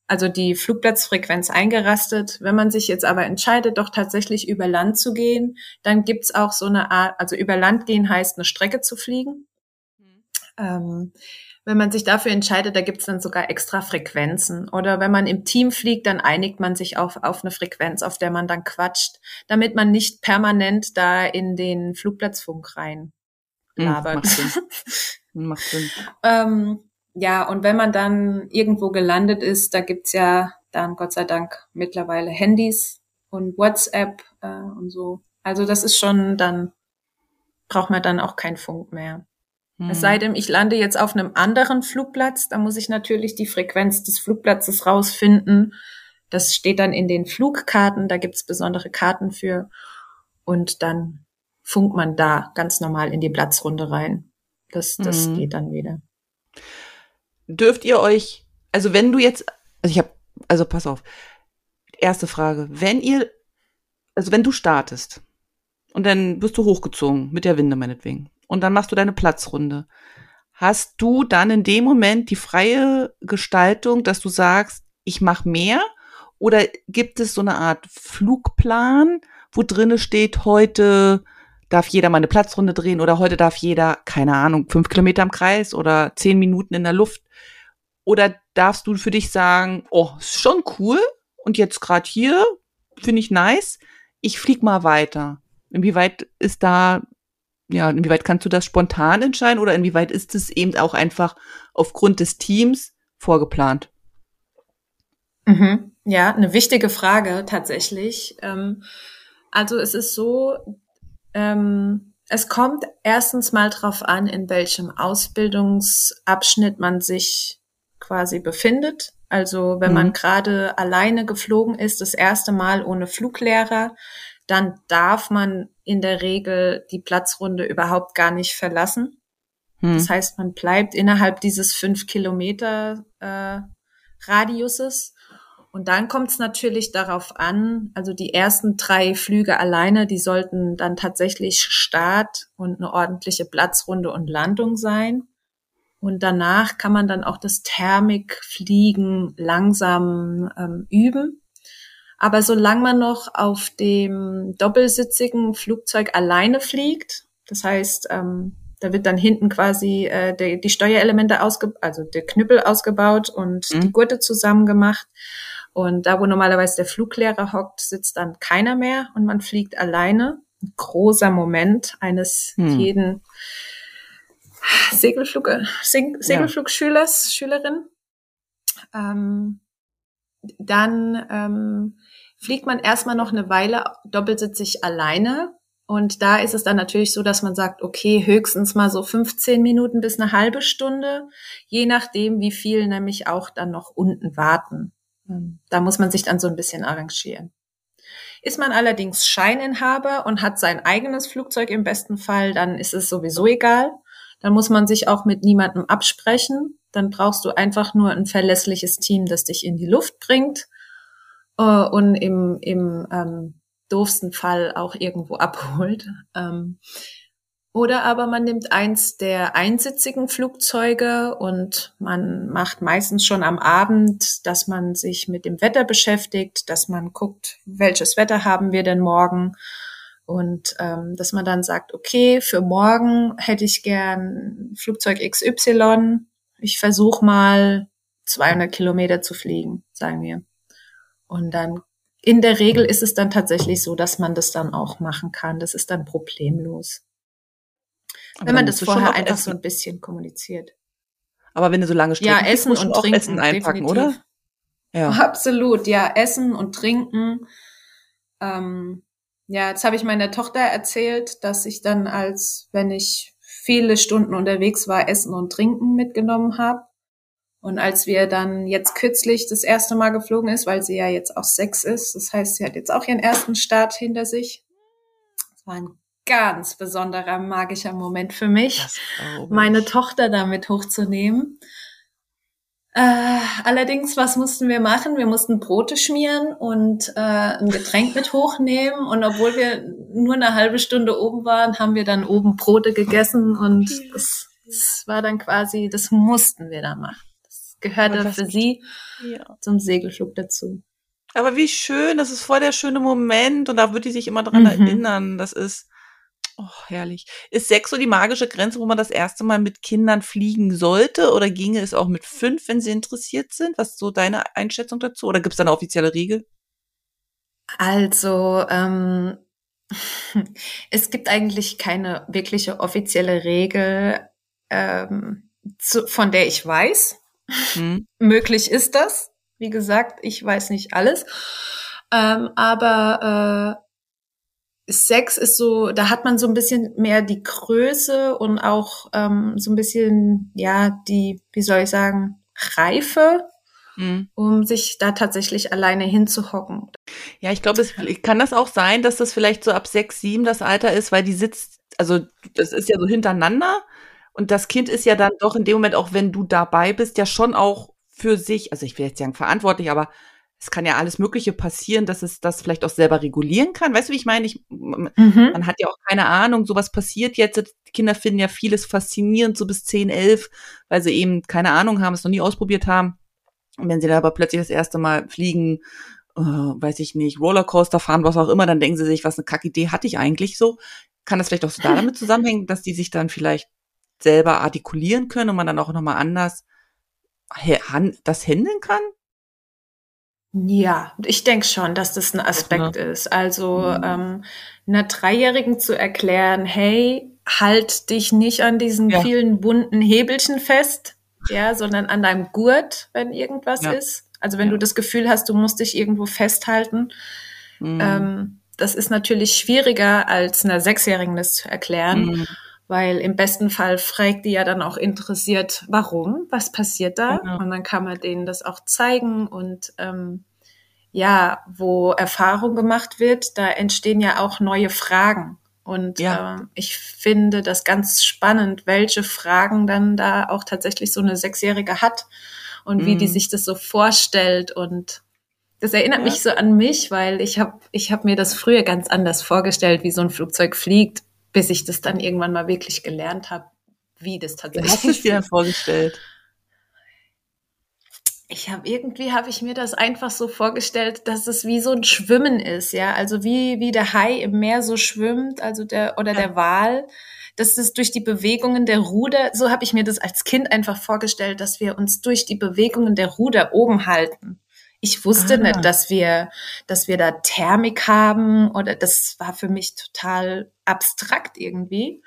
also die Flugplatzfrequenz eingerastet. Wenn man sich jetzt aber entscheidet, doch tatsächlich über Land zu gehen, dann gibt's auch so eine Art, also über Land gehen heißt, eine Strecke zu fliegen. Mhm. Ähm, wenn man sich dafür entscheidet, da gibt's dann sogar extra Frequenzen. Oder wenn man im Team fliegt, dann einigt man sich auf, auf eine Frequenz, auf der man dann quatscht, damit man nicht permanent da in den Flugplatzfunk rein hm, labert. macht Sinn. macht Sinn. ähm, ja, und wenn man dann irgendwo gelandet ist, da gibt's ja dann Gott sei Dank mittlerweile Handys und WhatsApp äh, und so. Also das ist schon dann, braucht man dann auch keinen Funk mehr. Mhm. Es sei denn, ich lande jetzt auf einem anderen Flugplatz, da muss ich natürlich die Frequenz des Flugplatzes rausfinden. Das steht dann in den Flugkarten, da gibt's besondere Karten für. Und dann funkt man da ganz normal in die Platzrunde rein. Das, das mhm. geht dann wieder dürft ihr euch, also wenn du jetzt, also ich habe, also pass auf, erste Frage, wenn ihr, also wenn du startest und dann wirst du hochgezogen mit der Winde meinetwegen und dann machst du deine Platzrunde, hast du dann in dem Moment die freie Gestaltung, dass du sagst, ich mache mehr? Oder gibt es so eine Art Flugplan, wo drinne steht, heute darf jeder mal eine Platzrunde drehen oder heute darf jeder, keine Ahnung, fünf Kilometer im Kreis oder zehn Minuten in der Luft. Oder darfst du für dich sagen, oh, ist schon cool und jetzt gerade hier, finde ich nice, ich flieg mal weiter. Inwieweit ist da, ja, inwieweit kannst du das spontan entscheiden oder inwieweit ist es eben auch einfach aufgrund des Teams vorgeplant? Mhm. Ja, eine wichtige Frage tatsächlich. Ähm, also es ist so, ähm, es kommt erstens mal drauf an, in welchem Ausbildungsabschnitt man sich quasi befindet. Also wenn mhm. man gerade alleine geflogen ist, das erste Mal ohne Fluglehrer, dann darf man in der Regel die Platzrunde überhaupt gar nicht verlassen. Mhm. Das heißt, man bleibt innerhalb dieses fünf Kilometer äh, Radiuses. Und dann kommt es natürlich darauf an, also die ersten drei Flüge alleine, die sollten dann tatsächlich Start und eine ordentliche Platzrunde und Landung sein. Und danach kann man dann auch das Thermikfliegen langsam ähm, üben. Aber solange man noch auf dem doppelsitzigen Flugzeug alleine fliegt, das heißt, ähm, da wird dann hinten quasi äh, der, die Steuerelemente ausge also der Knüppel ausgebaut und mhm. die Gurte zusammen gemacht. Und da, wo normalerweise der Fluglehrer hockt, sitzt dann keiner mehr und man fliegt alleine. Ein großer Moment eines mhm. jeden Segelflug, Segelflugschülers, ja. Schülerin. Ähm, dann ähm, fliegt man erstmal noch eine Weile doppelsitzig alleine. Und da ist es dann natürlich so, dass man sagt, okay, höchstens mal so 15 Minuten bis eine halbe Stunde, je nachdem, wie viel nämlich auch dann noch unten warten. Ähm, da muss man sich dann so ein bisschen arrangieren. Ist man allerdings Scheininhaber und hat sein eigenes Flugzeug im besten Fall, dann ist es sowieso egal. Dann muss man sich auch mit niemandem absprechen. Dann brauchst du einfach nur ein verlässliches Team, das dich in die Luft bringt äh, und im, im ähm, doofsten Fall auch irgendwo abholt. Ähm, oder aber man nimmt eins der einsitzigen Flugzeuge und man macht meistens schon am Abend, dass man sich mit dem Wetter beschäftigt, dass man guckt, welches Wetter haben wir denn morgen und ähm, dass man dann sagt, okay, für morgen hätte ich gern Flugzeug XY. Ich versuche mal 200 Kilometer zu fliegen, sagen wir. Und dann in der Regel ist es dann tatsächlich so, dass man das dann auch machen kann. Das ist dann problemlos. Aber wenn man das vorher einfach essen. so ein bisschen kommuniziert. Aber wenn du so lange Strecken Ja, essen und trinken. Essen einpacken, definitiv. oder? Ja. Absolut, ja, essen und trinken. Ähm, ja, jetzt habe ich meiner Tochter erzählt, dass ich dann als, wenn ich viele Stunden unterwegs war, Essen und Trinken mitgenommen habe. Und als wir dann jetzt kürzlich das erste Mal geflogen ist, weil sie ja jetzt auch sechs ist, das heißt, sie hat jetzt auch ihren ersten Start hinter sich. Das war ein ganz besonderer, magischer Moment für mich, meine Tochter damit hochzunehmen. Äh, allerdings, was mussten wir machen? Wir mussten Brote schmieren und äh, ein Getränk mit hochnehmen. Und obwohl wir nur eine halbe Stunde oben waren, haben wir dann oben Brote gegessen. Und das, das war dann quasi, das mussten wir da machen. Das gehörte für sie ja. zum Segelflug dazu. Aber wie schön, das ist voll der schöne Moment und da wird die sich immer dran mhm. erinnern. Das ist, Oh, herrlich. Ist sechs so die magische Grenze, wo man das erste Mal mit Kindern fliegen sollte? Oder ginge es auch mit fünf, wenn sie interessiert sind? Was ist so deine Einschätzung dazu? Oder gibt es da eine offizielle Regel? Also, ähm, es gibt eigentlich keine wirkliche offizielle Regel, ähm, zu, von der ich weiß. Hm. Möglich ist das. Wie gesagt, ich weiß nicht alles. Ähm, aber äh, Sex ist so, da hat man so ein bisschen mehr die Größe und auch ähm, so ein bisschen, ja, die, wie soll ich sagen, Reife, mhm. um sich da tatsächlich alleine hinzuhocken. Ja, ich glaube, es kann das auch sein, dass das vielleicht so ab sechs, sieben das Alter ist, weil die sitzt, also das ist ja so hintereinander und das Kind ist ja dann doch in dem Moment, auch wenn du dabei bist, ja schon auch für sich, also ich will jetzt sagen verantwortlich, aber es kann ja alles Mögliche passieren, dass es das vielleicht auch selber regulieren kann. Weißt du, wie ich meine? Ich, mhm. Man hat ja auch keine Ahnung, sowas passiert jetzt. Die Kinder finden ja vieles faszinierend, so bis 10, 11, weil sie eben keine Ahnung haben, es noch nie ausprobiert haben. Und wenn sie da aber plötzlich das erste Mal fliegen, äh, weiß ich nicht, Rollercoaster fahren, was auch immer, dann denken sie sich, was eine Kackidee hatte ich eigentlich so. Kann das vielleicht auch so damit zusammenhängen, dass die sich dann vielleicht selber artikulieren können und man dann auch nochmal anders das handeln kann? Ja, ich denke schon, dass das ein Aspekt ja. ist. Also mhm. ähm, einer Dreijährigen zu erklären, hey, halt dich nicht an diesen ja. vielen bunten Hebelchen fest, ja, sondern an deinem Gurt, wenn irgendwas ja. ist. Also wenn ja. du das Gefühl hast, du musst dich irgendwo festhalten, mhm. ähm, das ist natürlich schwieriger, als einer Sechsjährigen das zu erklären. Mhm. Weil im besten Fall fragt die ja dann auch interessiert, warum, was passiert da? Genau. Und dann kann man denen das auch zeigen und ähm, ja, wo Erfahrung gemacht wird, da entstehen ja auch neue Fragen. Und ja. ähm, ich finde das ganz spannend, welche Fragen dann da auch tatsächlich so eine Sechsjährige hat und mhm. wie die mhm. sich das so vorstellt. Und das erinnert ja. mich so an mich, weil ich habe ich hab mir das früher ganz anders vorgestellt, wie so ein Flugzeug fliegt, bis ich das dann irgendwann mal wirklich gelernt habe, wie das tatsächlich ist. Hast du dir vorgestellt? ich habe irgendwie habe ich mir das einfach so vorgestellt, dass es wie so ein Schwimmen ist, ja, also wie wie der Hai im Meer so schwimmt, also der oder der Wal, dass es durch die Bewegungen der Ruder, so habe ich mir das als Kind einfach vorgestellt, dass wir uns durch die Bewegungen der Ruder oben halten. Ich wusste ah. nicht, dass wir, dass wir da Thermik haben oder das war für mich total abstrakt irgendwie.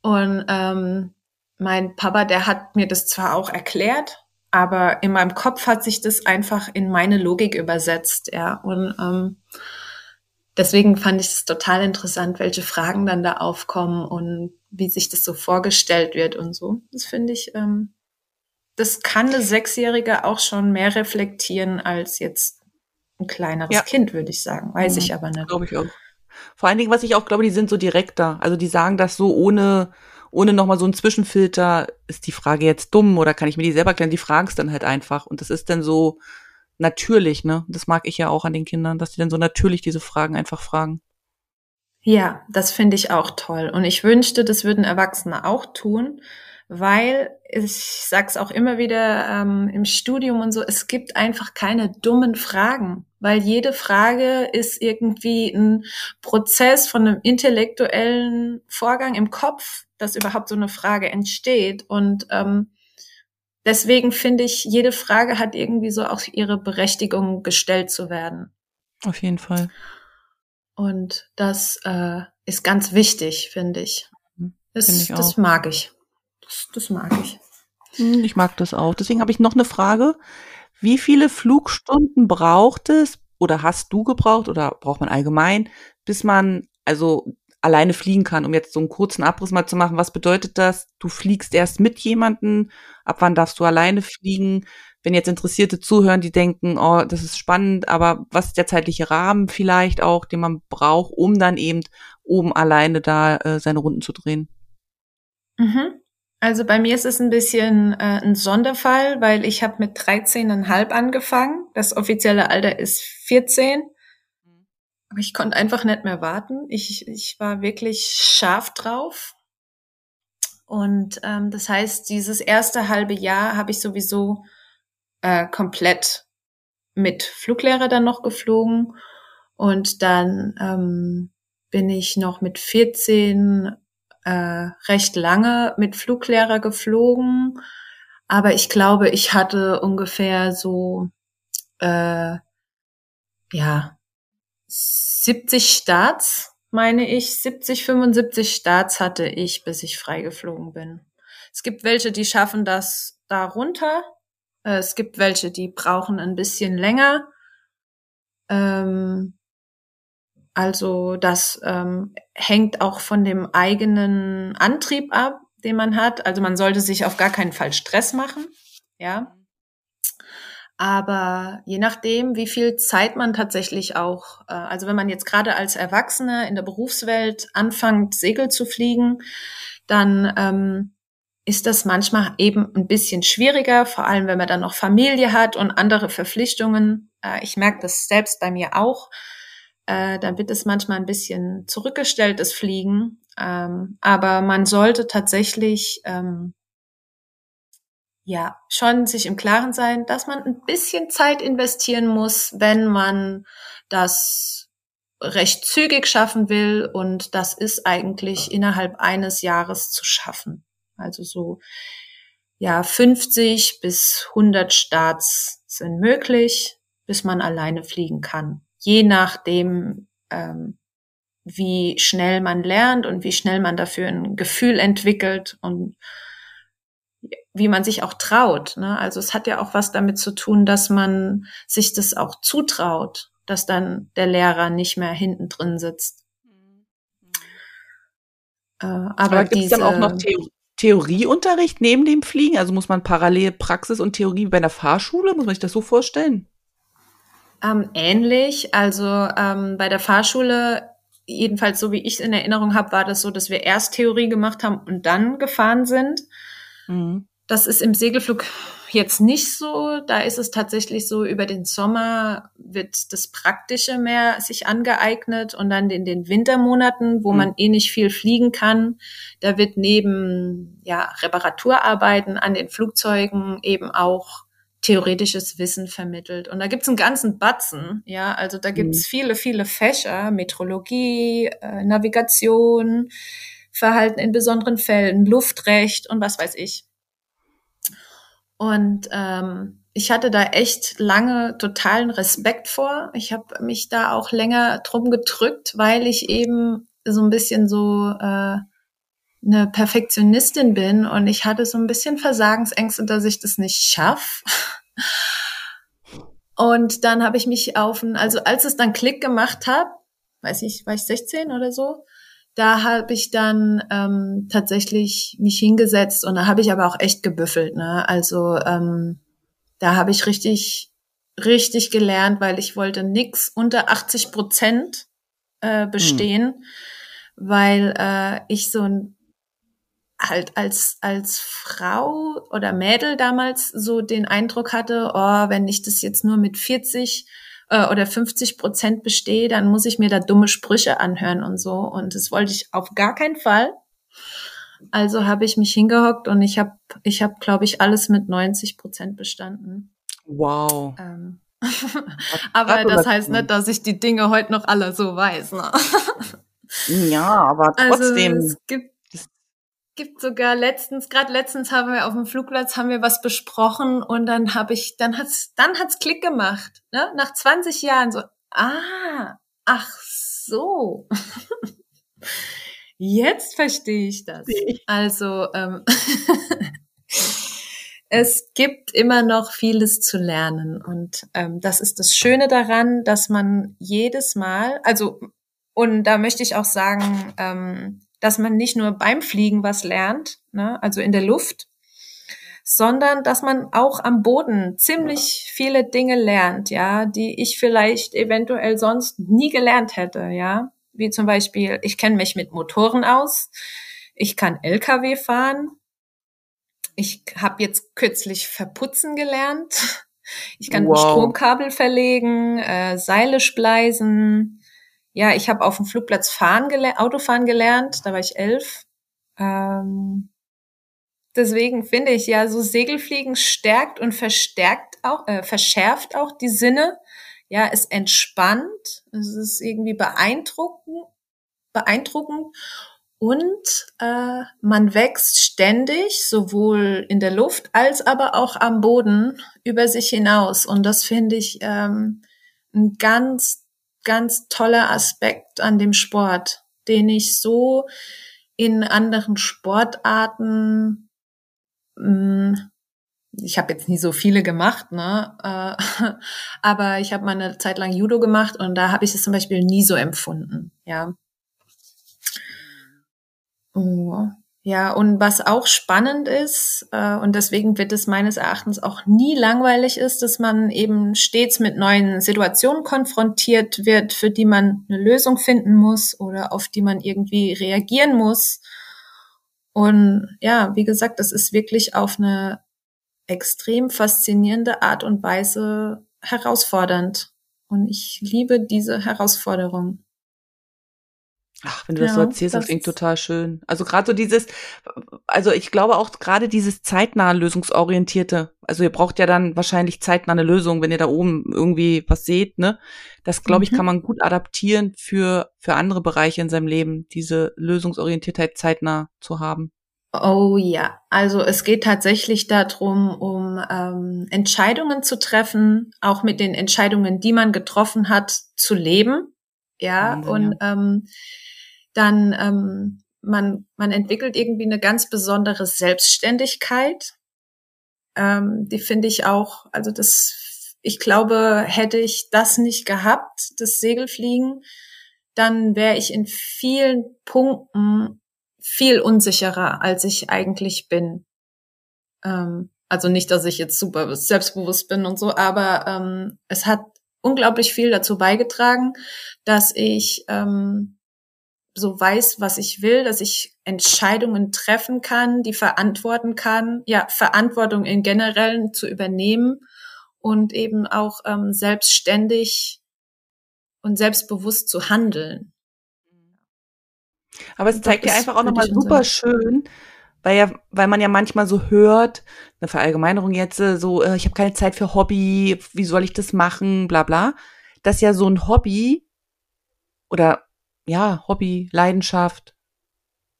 Und ähm, mein Papa, der hat mir das zwar auch erklärt, aber in meinem Kopf hat sich das einfach in meine Logik übersetzt, ja. Und ähm, deswegen fand ich es total interessant, welche Fragen dann da aufkommen und wie sich das so vorgestellt wird und so. Das finde ich, ähm, das kann eine Sechsjährige auch schon mehr reflektieren als jetzt ein kleineres ja. Kind, würde ich sagen. Weiß mhm, ich aber nicht. Glaube ich auch. Vor allen Dingen, was ich auch glaube, die sind so direkter. Also die sagen das so ohne ohne nochmal so einen Zwischenfilter, ist die Frage jetzt dumm oder kann ich mir die selber klären? Die fragen es dann halt einfach. Und das ist dann so natürlich, ne? Das mag ich ja auch an den Kindern, dass die dann so natürlich diese Fragen einfach fragen. Ja, das finde ich auch toll. Und ich wünschte, das würden Erwachsene auch tun, weil ich sag's auch immer wieder ähm, im Studium und so, es gibt einfach keine dummen Fragen, weil jede Frage ist irgendwie ein Prozess von einem intellektuellen Vorgang im Kopf, dass überhaupt so eine Frage entsteht. Und ähm, deswegen finde ich, jede Frage hat irgendwie so auch ihre Berechtigung gestellt zu werden. Auf jeden Fall. Und das äh, ist ganz wichtig, finde ich. Mhm. Das, find ich das mag ich. Das, das mag ich. Hm, ich mag das auch. Deswegen habe ich noch eine Frage. Wie viele Flugstunden braucht es oder hast du gebraucht oder braucht man allgemein, bis man also alleine fliegen kann, um jetzt so einen kurzen Abriss mal zu machen. Was bedeutet das? Du fliegst erst mit jemanden. Ab wann darfst du alleine fliegen? Wenn jetzt Interessierte zuhören, die denken, oh, das ist spannend, aber was ist der zeitliche Rahmen vielleicht auch, den man braucht, um dann eben oben alleine da äh, seine Runden zu drehen? Mhm. Also bei mir ist es ein bisschen äh, ein Sonderfall, weil ich habe mit 13,5 angefangen. Das offizielle Alter ist 14. Aber ich konnte einfach nicht mehr warten. Ich, ich war wirklich scharf drauf. Und ähm, das heißt, dieses erste halbe Jahr habe ich sowieso äh, komplett mit Fluglehrer dann noch geflogen. Und dann ähm, bin ich noch mit 14 äh, recht lange mit Fluglehrer geflogen. Aber ich glaube, ich hatte ungefähr so, äh, ja, 70 Starts, meine ich, 70, 75 Starts hatte ich, bis ich freigeflogen bin. Es gibt welche, die schaffen das da runter. Äh, es gibt welche, die brauchen ein bisschen länger. Ähm, also das ähm, hängt auch von dem eigenen Antrieb ab, den man hat. Also man sollte sich auf gar keinen Fall Stress machen. Ja. Aber je nachdem, wie viel Zeit man tatsächlich auch, äh, also wenn man jetzt gerade als Erwachsene in der Berufswelt anfängt, Segel zu fliegen, dann ähm, ist das manchmal eben ein bisschen schwieriger, vor allem wenn man dann noch Familie hat und andere Verpflichtungen. Äh, ich merke das selbst bei mir auch. Äh, dann wird es manchmal ein bisschen zurückgestellt, das Fliegen. Ähm, aber man sollte tatsächlich ähm, ja, schon sich im Klaren sein, dass man ein bisschen Zeit investieren muss, wenn man das recht zügig schaffen will. Und das ist eigentlich innerhalb eines Jahres zu schaffen. Also so, ja, 50 bis 100 Starts sind möglich, bis man alleine fliegen kann. Je nachdem, ähm, wie schnell man lernt und wie schnell man dafür ein Gefühl entwickelt und wie man sich auch traut. Ne? Also es hat ja auch was damit zu tun, dass man sich das auch zutraut, dass dann der Lehrer nicht mehr hinten drin sitzt. Äh, aber aber gibt es dann auch noch Theorie? Theorieunterricht neben dem Fliegen? Also muss man parallel Praxis und Theorie wie bei einer Fahrschule? Muss man sich das so vorstellen? Ähm, ähnlich. Also ähm, bei der Fahrschule, jedenfalls so wie ich es in Erinnerung habe, war das so, dass wir erst Theorie gemacht haben und dann gefahren sind. Mhm. Das ist im Segelflug jetzt nicht so. Da ist es tatsächlich so, über den Sommer wird das Praktische mehr sich angeeignet und dann in den Wintermonaten, wo mhm. man eh nicht viel fliegen kann, da wird neben ja, Reparaturarbeiten an den Flugzeugen eben auch theoretisches Wissen vermittelt. Und da gibt's einen ganzen Batzen, ja, also da gibt's mhm. viele, viele Fächer, Metrologie, äh, Navigation, Verhalten in besonderen Fällen, Luftrecht und was weiß ich. Und ähm, ich hatte da echt lange totalen Respekt vor. Ich habe mich da auch länger drum gedrückt, weil ich eben so ein bisschen so äh, eine Perfektionistin bin und ich hatte so ein bisschen Versagensängste, dass ich das nicht schaffe. Und dann habe ich mich auf, ein, also als es dann Klick gemacht hat, weiß ich, war ich 16 oder so, da habe ich dann ähm, tatsächlich mich hingesetzt und da habe ich aber auch echt gebüffelt. Ne? Also ähm, da habe ich richtig, richtig gelernt, weil ich wollte nix unter 80 Prozent äh, bestehen, hm. weil äh, ich so ein halt als als Frau oder Mädel damals so den Eindruck hatte, oh, wenn ich das jetzt nur mit 40 äh, oder 50 Prozent bestehe, dann muss ich mir da dumme Sprüche anhören und so. Und das wollte ich auf gar keinen Fall. Also habe ich mich hingehockt und ich habe, ich habe, glaube ich, alles mit 90 Prozent bestanden. Wow. Ähm. aber das heißt nicht, dass ich die Dinge heute noch alle so weiß. Ne? ja, aber trotzdem. Also, es gibt gibt sogar letztens, gerade letztens haben wir auf dem Flugplatz haben wir was besprochen und dann habe ich, dann hat's, dann hat's Klick gemacht, ne? Nach 20 Jahren so, ah, ach so. Jetzt verstehe ich das. Also ähm, es gibt immer noch vieles zu lernen und ähm, das ist das Schöne daran, dass man jedes Mal, also und da möchte ich auch sagen, ähm, dass man nicht nur beim Fliegen was lernt, ne, also in der Luft, sondern dass man auch am Boden ziemlich viele Dinge lernt, ja, die ich vielleicht eventuell sonst nie gelernt hätte, ja. Wie zum Beispiel, ich kenne mich mit Motoren aus, ich kann LKW fahren, ich habe jetzt kürzlich verputzen gelernt, ich kann wow. Stromkabel verlegen, äh, Seile spleisen, ja, ich habe auf dem Flugplatz fahren gelernt, Autofahren gelernt, da war ich elf. Ähm, deswegen finde ich ja, so Segelfliegen stärkt und verstärkt auch, äh, verschärft auch die Sinne. Ja, es entspannt, es ist irgendwie beeindruckend, beeindruckend und äh, man wächst ständig, sowohl in der Luft als aber auch am Boden über sich hinaus. Und das finde ich ähm, ein ganz ganz toller Aspekt an dem Sport, den ich so in anderen Sportarten, mh, hm, ich habe jetzt nie so viele gemacht, ne? Äh, aber ich habe mal eine Zeit lang Judo gemacht und da habe ich es zum Beispiel nie so empfunden, ja. Oh. Ja, und was auch spannend ist, äh, und deswegen wird es meines Erachtens auch nie langweilig ist, dass man eben stets mit neuen Situationen konfrontiert wird, für die man eine Lösung finden muss oder auf die man irgendwie reagieren muss. Und ja, wie gesagt, das ist wirklich auf eine extrem faszinierende Art und Weise herausfordernd. Und ich liebe diese Herausforderung. Ach, wenn du das so erzählst, das klingt total schön. Also gerade so dieses, also ich glaube auch gerade dieses zeitnahe lösungsorientierte, also ihr braucht ja dann wahrscheinlich zeitnah eine Lösung, wenn ihr da oben irgendwie was seht, ne? Das glaube ich mhm. kann man gut adaptieren für für andere Bereiche in seinem Leben, diese Lösungsorientiertheit zeitnah zu haben. Oh ja, also es geht tatsächlich darum, um ähm, Entscheidungen zu treffen, auch mit den Entscheidungen, die man getroffen hat, zu leben. Ja, Wahnsinn, und ja. Ähm, dann ähm, man, man entwickelt irgendwie eine ganz besondere Selbstständigkeit. Ähm, die finde ich auch, also das, ich glaube, hätte ich das nicht gehabt, das Segelfliegen, dann wäre ich in vielen Punkten viel unsicherer, als ich eigentlich bin. Ähm, also nicht, dass ich jetzt super selbstbewusst bin und so, aber ähm, es hat unglaublich viel dazu beigetragen, dass ich ähm, so weiß, was ich will, dass ich Entscheidungen treffen kann, die verantworten kann, ja, Verantwortung in generellen zu übernehmen und eben auch ähm, selbstständig und selbstbewusst zu handeln. Aber es zeigt dir einfach auch nochmal super schön, weil ja, weil man ja manchmal so hört, eine Verallgemeinerung jetzt, äh, so, äh, ich habe keine Zeit für Hobby, wie soll ich das machen, bla bla, dass ja so ein Hobby oder ja, Hobby, Leidenschaft,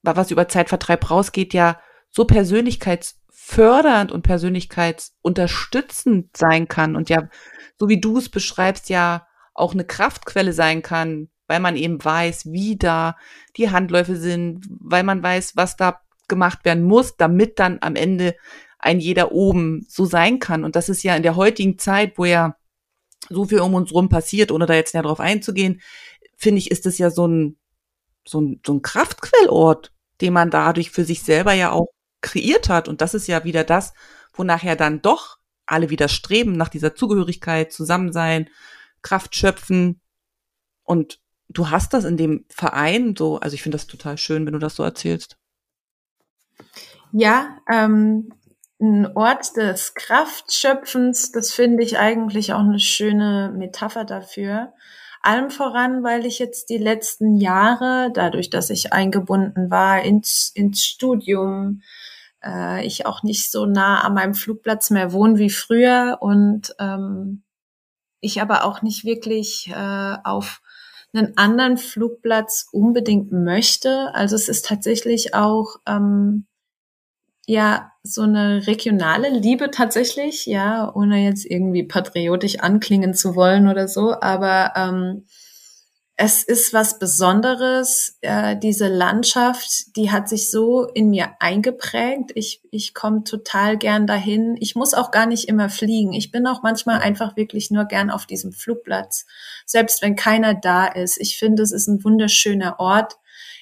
was über Zeitvertreib rausgeht, ja so persönlichkeitsfördernd und persönlichkeitsunterstützend sein kann und ja, so wie du es beschreibst, ja auch eine Kraftquelle sein kann, weil man eben weiß, wie da die Handläufe sind, weil man weiß, was da gemacht werden muss, damit dann am Ende ein jeder oben so sein kann. Und das ist ja in der heutigen Zeit, wo ja so viel um uns rum passiert, ohne da jetzt näher drauf einzugehen, finde ich, ist es ja so ein, so ein, so ein Kraftquellort, den man dadurch für sich selber ja auch kreiert hat. Und das ist ja wieder das, wo nachher dann doch alle wieder streben nach dieser Zugehörigkeit, Zusammensein, Kraft schöpfen. Und du hast das in dem Verein so, also ich finde das total schön, wenn du das so erzählst. Ja, ähm, ein Ort des Kraftschöpfens, das finde ich eigentlich auch eine schöne Metapher dafür. Allem voran, weil ich jetzt die letzten Jahre, dadurch, dass ich eingebunden war ins, ins Studium, äh, ich auch nicht so nah an meinem Flugplatz mehr wohne wie früher und ähm, ich aber auch nicht wirklich äh, auf einen anderen Flugplatz unbedingt möchte. Also es ist tatsächlich auch ähm, ja so eine regionale Liebe tatsächlich, ja, ohne jetzt irgendwie patriotisch anklingen zu wollen oder so, aber ähm, es ist was Besonderes. Äh, diese Landschaft, die hat sich so in mir eingeprägt. Ich, ich komme total gern dahin. Ich muss auch gar nicht immer fliegen. Ich bin auch manchmal einfach wirklich nur gern auf diesem Flugplatz, selbst wenn keiner da ist. Ich finde, es ist ein wunderschöner Ort.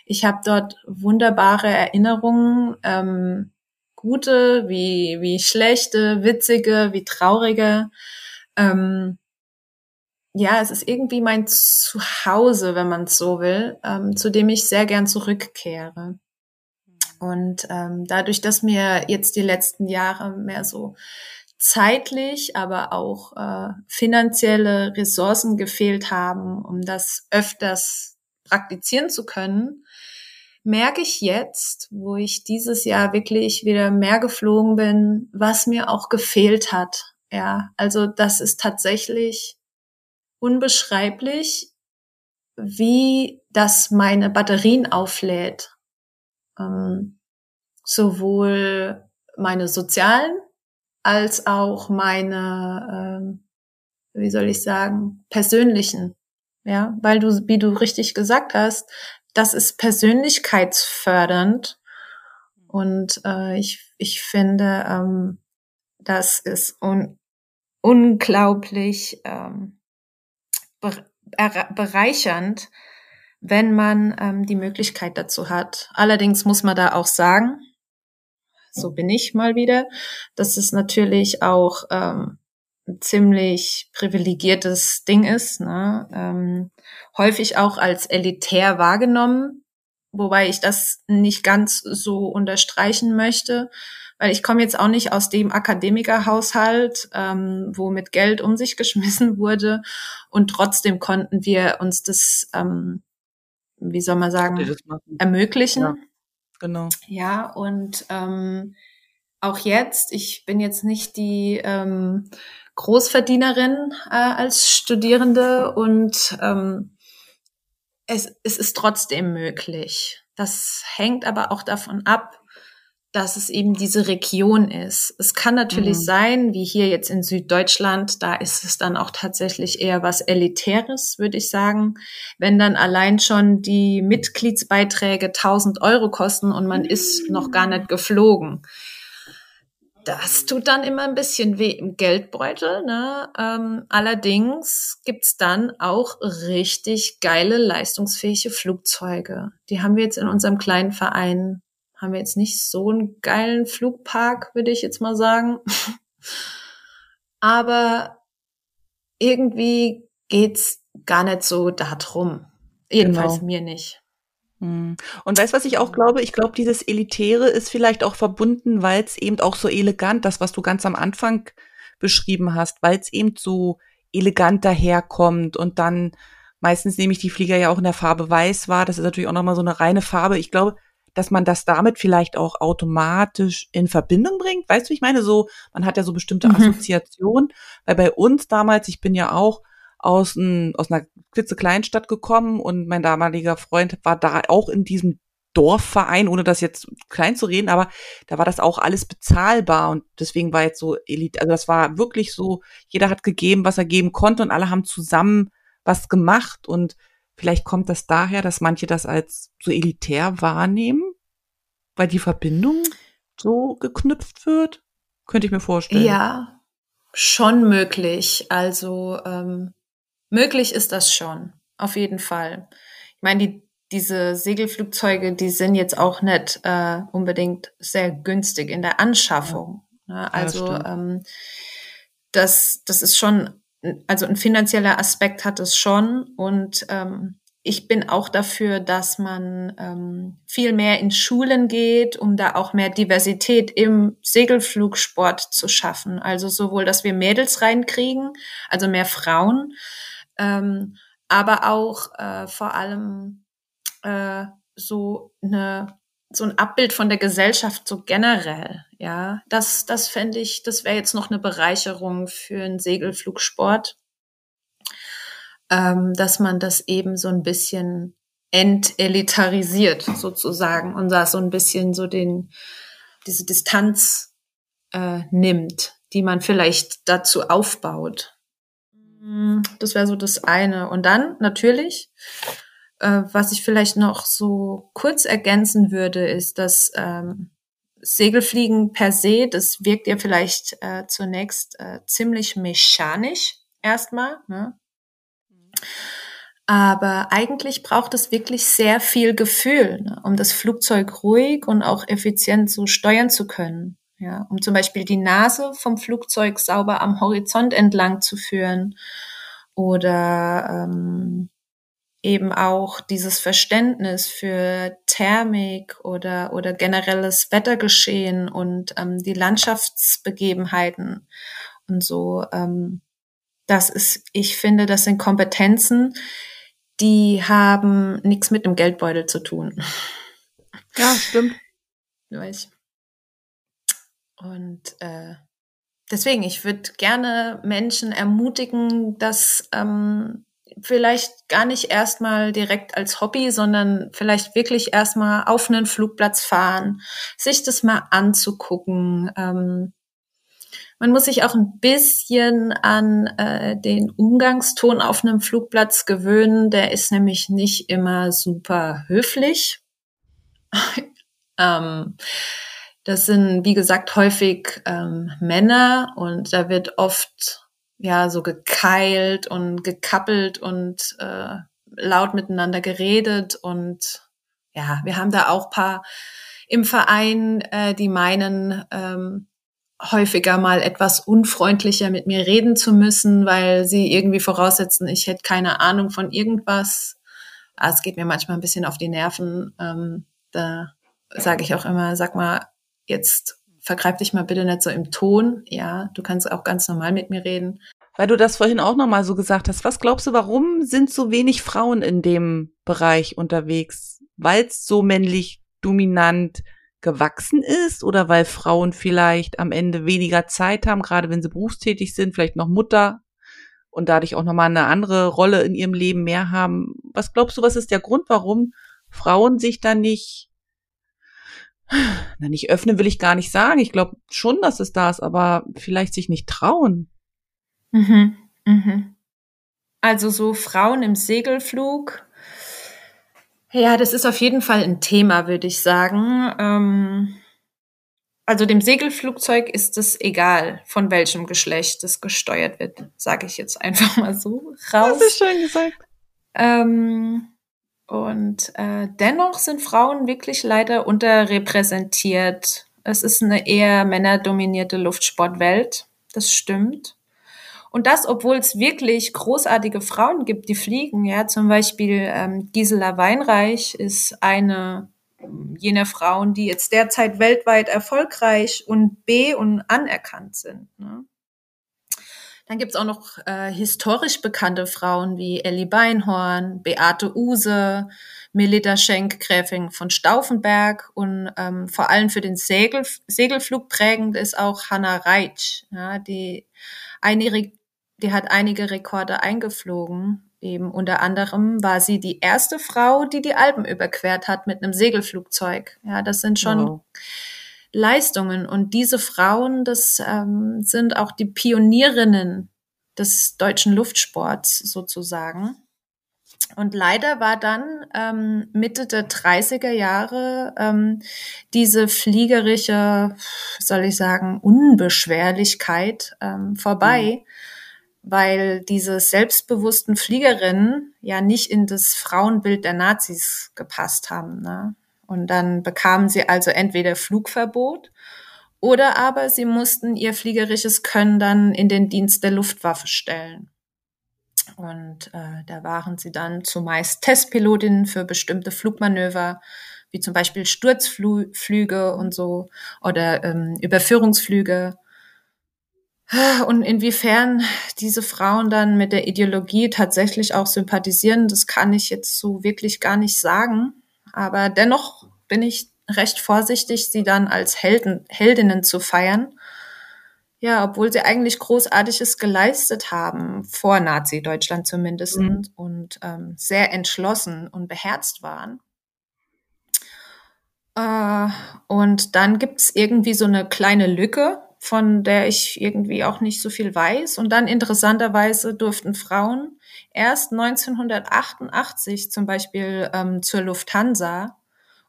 Ich habe dort wunderbare Erinnerungen. Ähm, gute, wie, wie schlechte, witzige, wie traurige. Ähm, ja, es ist irgendwie mein Zuhause, wenn man es so will, ähm, zu dem ich sehr gern zurückkehre. Und ähm, dadurch, dass mir jetzt die letzten Jahre mehr so zeitlich, aber auch äh, finanzielle Ressourcen gefehlt haben, um das öfters praktizieren zu können, merke ich jetzt, wo ich dieses Jahr wirklich wieder mehr geflogen bin, was mir auch gefehlt hat. Ja, also das ist tatsächlich unbeschreiblich, wie das meine Batterien auflädt. Ähm, sowohl meine sozialen als auch meine, ähm, wie soll ich sagen, persönlichen. Ja, weil du, wie du richtig gesagt hast, das ist persönlichkeitsfördernd. Und äh, ich, ich finde, ähm, das ist un unglaublich ähm, bereichernd, wenn man ähm, die Möglichkeit dazu hat. Allerdings muss man da auch sagen, so bin ich mal wieder, dass es natürlich auch ähm, ein ziemlich privilegiertes Ding ist, ne? ähm, häufig auch als elitär wahrgenommen, wobei ich das nicht ganz so unterstreichen möchte, weil ich komme jetzt auch nicht aus dem Akademikerhaushalt, ähm, wo mit Geld um sich geschmissen wurde und trotzdem konnten wir uns das, ähm, wie soll man sagen, ermöglichen. Ja, genau. Ja, und ähm, auch jetzt, ich bin jetzt nicht die ähm, Großverdienerin äh, als Studierende und ähm, es, es ist trotzdem möglich. Das hängt aber auch davon ab, dass es eben diese Region ist. Es kann natürlich mhm. sein, wie hier jetzt in Süddeutschland, da ist es dann auch tatsächlich eher was Elitäres, würde ich sagen. Wenn dann allein schon die Mitgliedsbeiträge 1000 Euro kosten und man ist noch gar nicht geflogen. Das tut dann immer ein bisschen weh im Geldbeutel. Ne? Ähm, allerdings gibt's dann auch richtig geile, leistungsfähige Flugzeuge. Die haben wir jetzt in unserem kleinen Verein. Haben wir jetzt nicht so einen geilen Flugpark, würde ich jetzt mal sagen. Aber irgendwie geht's gar nicht so darum. Jedenfalls genau. mir nicht. Hm. Und weißt was ich auch glaube? Ich glaube, dieses Elitäre ist vielleicht auch verbunden, weil es eben auch so elegant, das, was du ganz am Anfang beschrieben hast, weil es eben so elegant daherkommt und dann meistens nehme ich die Flieger ja auch in der Farbe weiß war. Das ist natürlich auch nochmal so eine reine Farbe. Ich glaube, dass man das damit vielleicht auch automatisch in Verbindung bringt. Weißt du, ich meine, so, man hat ja so bestimmte mhm. Assoziationen, weil bei uns damals, ich bin ja auch aus, ein, aus einer klitzekleinen Stadt gekommen und mein damaliger Freund war da auch in diesem Dorfverein, ohne das jetzt klein zu reden, aber da war das auch alles bezahlbar und deswegen war jetzt so Elite, also das war wirklich so, jeder hat gegeben, was er geben konnte und alle haben zusammen was gemacht und vielleicht kommt das daher, dass manche das als so elitär wahrnehmen, weil die Verbindung so geknüpft wird, könnte ich mir vorstellen. Ja, schon möglich. Also ähm, Möglich ist das schon, auf jeden Fall. Ich meine, die, diese Segelflugzeuge, die sind jetzt auch nicht äh, unbedingt sehr günstig in der Anschaffung. Ne? Also ja, ähm, das, das ist schon, also ein finanzieller Aspekt hat es schon und ähm, ich bin auch dafür, dass man ähm, viel mehr in Schulen geht, um da auch mehr Diversität im Segelflugsport zu schaffen. Also sowohl, dass wir Mädels reinkriegen, also mehr Frauen, ähm, aber auch äh, vor allem äh, so eine so ein Abbild von der Gesellschaft so generell, ja, das das fände ich, das wäre jetzt noch eine Bereicherung für einen Segelflugsport, ähm, dass man das eben so ein bisschen entelitarisiert sozusagen und da so ein bisschen so den diese Distanz äh, nimmt, die man vielleicht dazu aufbaut. Hm, das wäre so das eine. Und dann natürlich, äh, was ich vielleicht noch so kurz ergänzen würde, ist, dass ähm, Segelfliegen per se, das wirkt ja vielleicht äh, zunächst äh, ziemlich mechanisch erstmal. Ne? Aber eigentlich braucht es wirklich sehr viel Gefühl, ne, um das Flugzeug ruhig und auch effizient so steuern zu können. Ja, um zum Beispiel die Nase vom Flugzeug sauber am Horizont entlang zu führen oder ähm, eben auch dieses Verständnis für Thermik oder, oder generelles Wettergeschehen und ähm, die Landschaftsbegebenheiten und so. Ähm, das ist, ich finde, das sind Kompetenzen, die haben nichts mit dem Geldbeutel zu tun. Ja, stimmt. Weiß. Und äh, deswegen, ich würde gerne Menschen ermutigen, dass ähm, vielleicht gar nicht erstmal direkt als Hobby, sondern vielleicht wirklich erstmal auf einen Flugplatz fahren, sich das mal anzugucken. Ähm, man muss sich auch ein bisschen an äh, den Umgangston auf einem Flugplatz gewöhnen. Der ist nämlich nicht immer super höflich. ähm, das sind, wie gesagt, häufig ähm, Männer und da wird oft ja so gekeilt und gekappelt und äh, laut miteinander geredet und ja, wir haben da auch paar im Verein, äh, die meinen, ähm, häufiger mal etwas unfreundlicher mit mir reden zu müssen, weil sie irgendwie voraussetzen, ich hätte keine Ahnung von irgendwas. Ah, es geht mir manchmal ein bisschen auf die Nerven. Ähm, da sage ich auch immer, sag mal, jetzt vergreib dich mal bitte nicht so im Ton. Ja, du kannst auch ganz normal mit mir reden. Weil du das vorhin auch nochmal so gesagt hast. Was glaubst du, warum sind so wenig Frauen in dem Bereich unterwegs? Weil es so männlich dominant gewachsen ist oder weil Frauen vielleicht am Ende weniger Zeit haben, gerade wenn sie berufstätig sind, vielleicht noch Mutter und dadurch auch nochmal eine andere Rolle in ihrem Leben mehr haben. Was glaubst du, was ist der Grund, warum Frauen sich da nicht na, nicht öffnen will ich gar nicht sagen. Ich glaube schon, dass es da ist, aber vielleicht sich nicht trauen. Mhm, mhm. Also so Frauen im Segelflug. Ja, das ist auf jeden Fall ein Thema, würde ich sagen. Ähm, also dem Segelflugzeug ist es egal, von welchem Geschlecht es gesteuert wird, sage ich jetzt einfach mal so raus. Das ist schön gesagt. Ähm, und äh, dennoch sind Frauen wirklich leider unterrepräsentiert. Es ist eine eher männerdominierte Luftsportwelt. Das stimmt. Und das, obwohl es wirklich großartige Frauen gibt, die fliegen. Ja, zum Beispiel ähm, Gisela Weinreich ist eine jener Frauen, die jetzt derzeit weltweit erfolgreich und B und anerkannt sind. Ne? Dann gibt's auch noch äh, historisch bekannte Frauen wie Ellie Beinhorn, Beate Use, Melita Schenk, Gräfin von Stauffenberg und ähm, vor allem für den Segel, Segelflug prägend ist auch Hannah Reitsch, ja, die, einige, die hat einige Rekorde eingeflogen eben unter anderem war sie die erste Frau, die die Alpen überquert hat mit einem Segelflugzeug. Ja, das sind schon wow. Leistungen. Und diese Frauen, das ähm, sind auch die Pionierinnen des deutschen Luftsports sozusagen. Und leider war dann ähm, Mitte der 30er Jahre ähm, diese fliegerische, soll ich sagen, Unbeschwerlichkeit ähm, vorbei. Mhm weil diese selbstbewussten Fliegerinnen ja nicht in das Frauenbild der Nazis gepasst haben. Ne? Und dann bekamen sie also entweder Flugverbot oder aber sie mussten ihr fliegerisches Können dann in den Dienst der Luftwaffe stellen. Und äh, da waren sie dann zumeist Testpilotinnen für bestimmte Flugmanöver, wie zum Beispiel Sturzflüge und so oder ähm, Überführungsflüge und inwiefern diese Frauen dann mit der Ideologie tatsächlich auch sympathisieren, das kann ich jetzt so wirklich gar nicht sagen. Aber dennoch bin ich recht vorsichtig, sie dann als Helden, Heldinnen zu feiern. Ja, obwohl sie eigentlich Großartiges geleistet haben, vor Nazi-Deutschland zumindest, mhm. und ähm, sehr entschlossen und beherzt waren. Äh, und dann gibt's irgendwie so eine kleine Lücke von der ich irgendwie auch nicht so viel weiß. Und dann interessanterweise durften Frauen erst 1988 zum Beispiel ähm, zur Lufthansa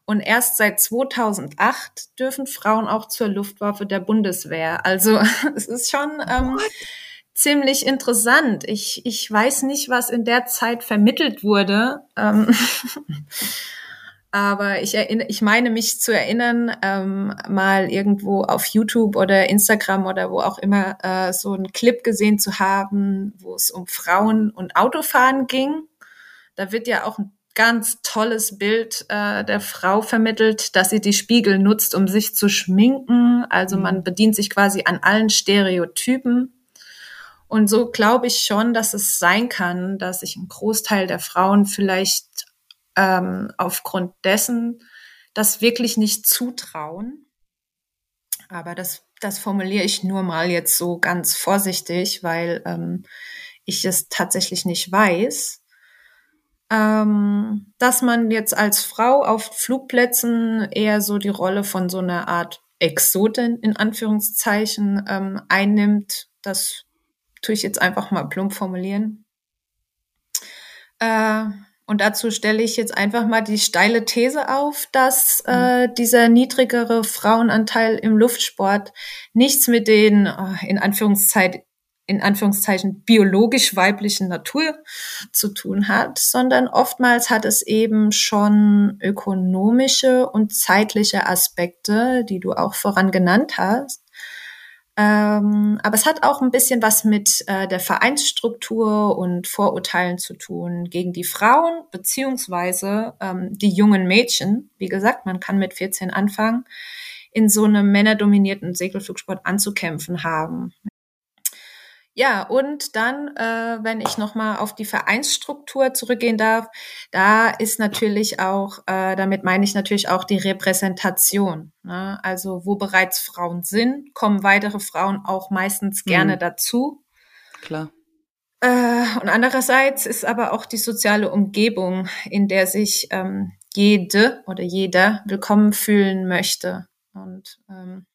und erst seit 2008 dürfen Frauen auch zur Luftwaffe der Bundeswehr. Also es ist schon ähm, ziemlich interessant. Ich, ich weiß nicht, was in der Zeit vermittelt wurde. Ähm Aber ich erinnere, ich meine mich zu erinnern, ähm, mal irgendwo auf YouTube oder Instagram oder wo auch immer äh, so einen Clip gesehen zu haben, wo es um Frauen und Autofahren ging. Da wird ja auch ein ganz tolles Bild äh, der Frau vermittelt, dass sie die Spiegel nutzt, um sich zu schminken. Also man mhm. bedient sich quasi an allen Stereotypen. Und so glaube ich schon, dass es sein kann, dass sich ein Großteil der Frauen vielleicht ähm, aufgrund dessen das wirklich nicht zutrauen. Aber das, das formuliere ich nur mal jetzt so ganz vorsichtig, weil ähm, ich es tatsächlich nicht weiß. Ähm, dass man jetzt als Frau auf Flugplätzen eher so die Rolle von so einer Art Exotin in Anführungszeichen ähm, einnimmt, das tue ich jetzt einfach mal plump formulieren. Äh, und dazu stelle ich jetzt einfach mal die steile These auf, dass äh, mhm. dieser niedrigere Frauenanteil im Luftsport nichts mit den äh, in Anführungszeichen in Anführungszeichen biologisch weiblichen Natur zu tun hat, sondern oftmals hat es eben schon ökonomische und zeitliche Aspekte, die du auch voran genannt hast, ähm, aber es hat auch ein bisschen was mit äh, der Vereinsstruktur und Vorurteilen zu tun gegen die Frauen beziehungsweise ähm, die jungen Mädchen. Wie gesagt, man kann mit 14 anfangen, in so einem männerdominierten Segelflugsport anzukämpfen haben. Ja, und dann, äh, wenn ich nochmal auf die Vereinsstruktur zurückgehen darf, da ist natürlich auch, äh, damit meine ich natürlich auch die Repräsentation. Ne? Also wo bereits Frauen sind, kommen weitere Frauen auch meistens gerne mhm. dazu. Klar. Äh, und andererseits ist aber auch die soziale Umgebung, in der sich ähm, jede oder jeder willkommen fühlen möchte. Und ähm,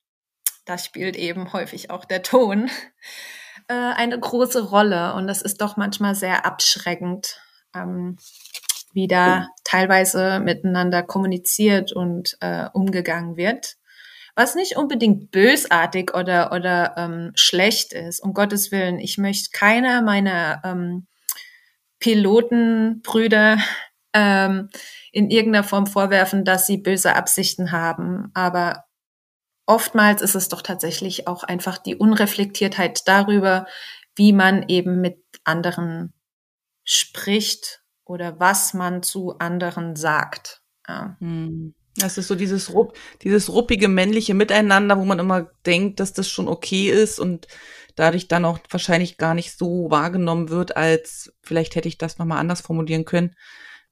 da spielt eben häufig auch der Ton äh, eine große Rolle und das ist doch manchmal sehr abschreckend, ähm, wie da teilweise miteinander kommuniziert und äh, umgegangen wird. was nicht unbedingt bösartig oder, oder ähm, schlecht ist. Um Gottes Willen, ich möchte keiner meiner ähm, Pilotenbrüder ähm, in irgendeiner Form vorwerfen, dass sie böse Absichten haben. Aber oftmals ist es doch tatsächlich auch einfach die Unreflektiertheit darüber, wie man eben mit anderen spricht oder was man zu anderen sagt. Ja. Hm. Das ist so dieses, rupp, dieses ruppige männliche Miteinander, wo man immer denkt, dass das schon okay ist und dadurch dann auch wahrscheinlich gar nicht so wahrgenommen wird, als vielleicht hätte ich das nochmal anders formulieren können,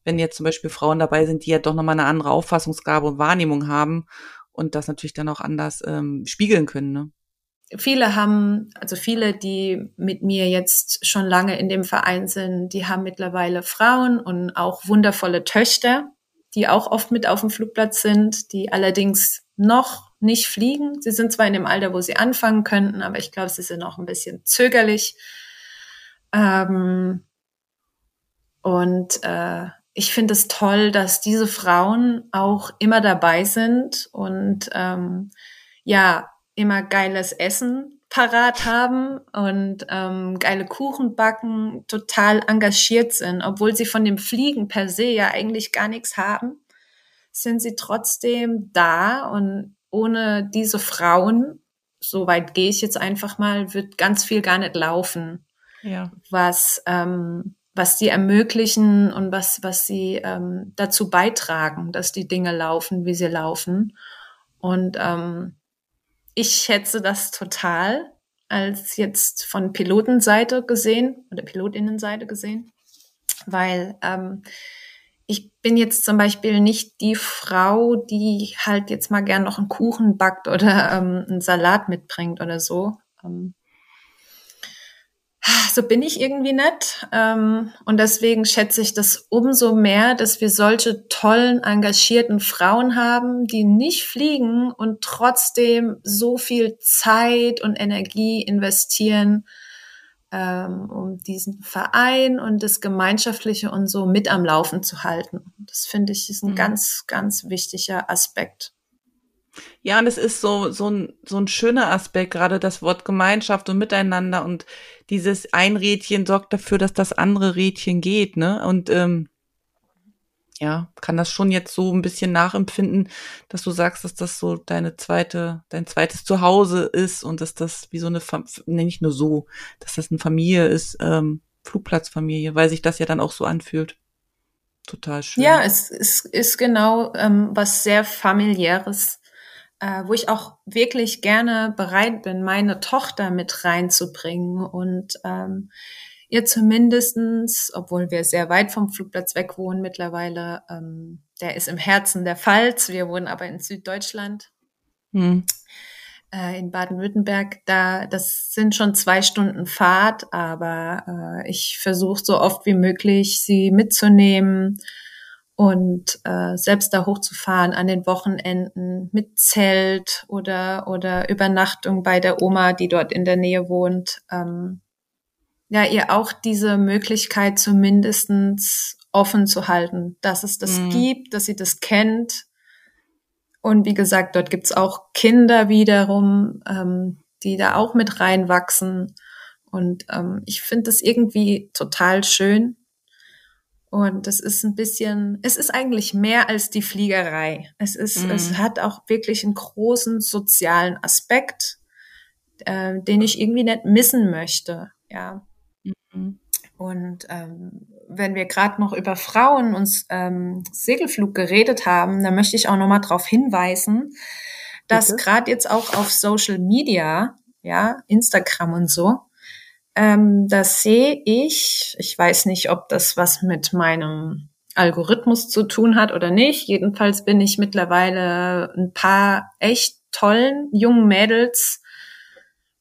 wenn jetzt zum Beispiel Frauen dabei sind, die ja doch nochmal eine andere Auffassungsgabe und Wahrnehmung haben und das natürlich dann auch anders ähm, spiegeln können. Ne? Viele haben, also viele, die mit mir jetzt schon lange in dem Verein sind, die haben mittlerweile Frauen und auch wundervolle Töchter die auch oft mit auf dem Flugplatz sind, die allerdings noch nicht fliegen. Sie sind zwar in dem Alter, wo sie anfangen könnten, aber ich glaube, sie sind noch ein bisschen zögerlich. Ähm, und äh, ich finde es toll, dass diese Frauen auch immer dabei sind und ähm, ja, immer geiles Essen parat haben und ähm, geile Kuchen backen, total engagiert sind, obwohl sie von dem Fliegen per se ja eigentlich gar nichts haben, sind sie trotzdem da und ohne diese Frauen, so weit gehe ich jetzt einfach mal, wird ganz viel gar nicht laufen. Ja. Was ähm, was sie ermöglichen und was was sie ähm, dazu beitragen, dass die Dinge laufen, wie sie laufen. Und ähm, ich schätze das total als jetzt von Pilotenseite gesehen oder Pilotinnenseite gesehen, weil ähm, ich bin jetzt zum Beispiel nicht die Frau, die halt jetzt mal gern noch einen Kuchen backt oder ähm, einen Salat mitbringt oder so. Ähm, so bin ich irgendwie nicht. Ähm, und deswegen schätze ich das umso mehr, dass wir solche tollen, engagierten Frauen haben, die nicht fliegen und trotzdem so viel Zeit und Energie investieren, ähm, um diesen Verein und das Gemeinschaftliche und so mit am Laufen zu halten. Das finde ich ist ein mhm. ganz, ganz wichtiger Aspekt. Ja, und es ist so, so ein, so ein schöner Aspekt, gerade das Wort Gemeinschaft und Miteinander und dieses ein Rädchen sorgt dafür, dass das andere Rädchen geht, ne? Und ähm, ja, kann das schon jetzt so ein bisschen nachempfinden, dass du sagst, dass das so deine zweite, dein zweites Zuhause ist und dass das wie so eine, ne, nicht nur so, dass das eine Familie ist, ähm, Flugplatzfamilie, weil sich das ja dann auch so anfühlt. Total schön. Ja, es, es ist genau ähm, was sehr familiäres äh, wo ich auch wirklich gerne bereit bin, meine Tochter mit reinzubringen und ähm, ihr zumindestens, obwohl wir sehr weit vom Flugplatz weg wohnen mittlerweile, ähm, der ist im Herzen der Pfalz, wir wohnen aber in Süddeutschland. Hm äh, in Baden-Württemberg, da das sind schon zwei Stunden Fahrt, aber äh, ich versuche so oft wie möglich sie mitzunehmen und äh, selbst da hochzufahren an den Wochenenden mit Zelt oder oder Übernachtung bei der Oma, die dort in der Nähe wohnt, ähm, ja ihr auch diese Möglichkeit zumindestens offen zu halten, dass es das mhm. gibt, dass sie das kennt. Und wie gesagt, dort gibt's auch Kinder wiederum, ähm, die da auch mit reinwachsen. Und ähm, ich finde das irgendwie total schön, und das ist ein bisschen, es ist eigentlich mehr als die Fliegerei. Es ist, mhm. es hat auch wirklich einen großen sozialen Aspekt, äh, den ich irgendwie nicht missen möchte. Ja. Mhm. Und ähm, wenn wir gerade noch über Frauen und ähm, Segelflug geredet haben, dann möchte ich auch noch mal darauf hinweisen, dass gerade jetzt auch auf Social Media, ja, Instagram und so, ähm, das sehe ich. Ich weiß nicht, ob das was mit meinem Algorithmus zu tun hat oder nicht. Jedenfalls bin ich mittlerweile ein paar echt tollen jungen Mädels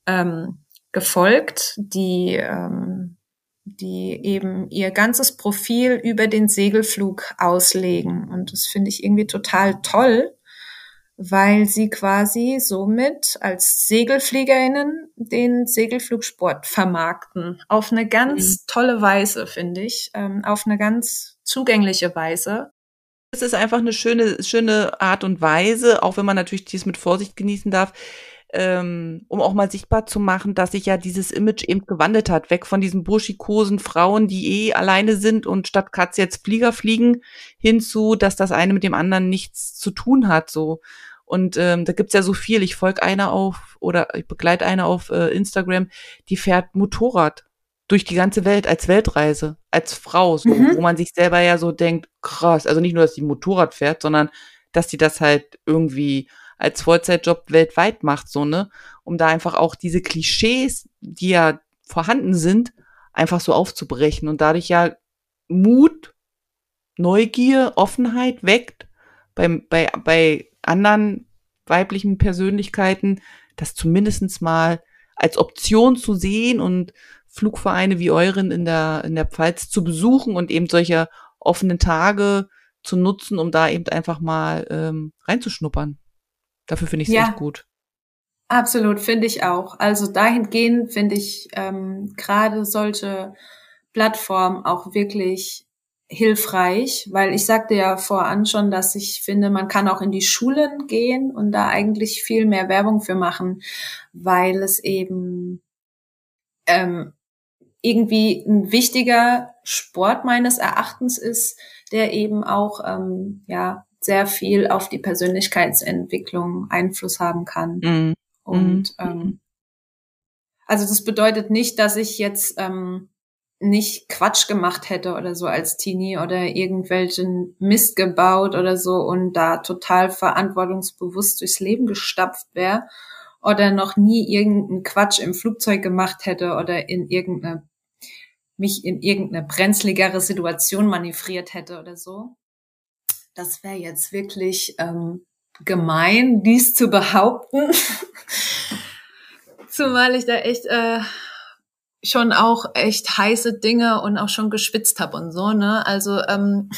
ähm, gefolgt, die ähm, die eben ihr ganzes Profil über den Segelflug auslegen. Und das finde ich irgendwie total toll, weil sie quasi somit als Segelfliegerinnen den Segelflugsport vermarkten. Auf eine ganz mhm. tolle Weise, finde ich. Ähm, auf eine ganz zugängliche Weise. Es ist einfach eine schöne, schöne Art und Weise, auch wenn man natürlich dies mit Vorsicht genießen darf, ähm, um auch mal sichtbar zu machen, dass sich ja dieses Image eben gewandelt hat, weg von diesen burschikosen Frauen, die eh alleine sind und statt Katze jetzt Flieger fliegen, hinzu, dass das eine mit dem anderen nichts zu tun hat, so. Und ähm, da gibt's ja so viel. Ich folge einer auf oder ich begleite eine auf äh, Instagram, die fährt Motorrad durch die ganze Welt als Weltreise, als Frau, so, mhm. wo man sich selber ja so denkt, krass, also nicht nur, dass die Motorrad fährt, sondern dass die das halt irgendwie als Vollzeitjob weltweit macht, so, ne? Um da einfach auch diese Klischees, die ja vorhanden sind, einfach so aufzubrechen und dadurch ja Mut, Neugier, Offenheit weckt bei, bei, bei anderen weiblichen Persönlichkeiten, das zumindestens mal als Option zu sehen und Flugvereine wie euren in der, in der Pfalz zu besuchen und eben solche offenen Tage zu nutzen, um da eben einfach mal ähm, reinzuschnuppern. Dafür finde ich es ja. echt gut. Absolut, finde ich auch. Also dahingehend finde ich ähm, gerade solche Plattformen auch wirklich hilfreich, weil ich sagte ja voran schon, dass ich finde, man kann auch in die Schulen gehen und da eigentlich viel mehr Werbung für machen, weil es eben ähm, irgendwie ein wichtiger Sport meines Erachtens ist, der eben auch ähm, ja sehr viel auf die Persönlichkeitsentwicklung Einfluss haben kann. Mhm. Und ähm, also das bedeutet nicht, dass ich jetzt ähm, nicht Quatsch gemacht hätte oder so als Teenie oder irgendwelchen Mist gebaut oder so und da total verantwortungsbewusst durchs Leben gestapft wäre oder noch nie irgendeinen Quatsch im Flugzeug gemacht hätte oder in irgendeine mich in irgendeine brenzligere Situation manövriert hätte oder so das wäre jetzt wirklich ähm, gemein, dies zu behaupten. Zumal ich da echt äh, schon auch echt heiße Dinge und auch schon geschwitzt habe und so, ne? Also ähm,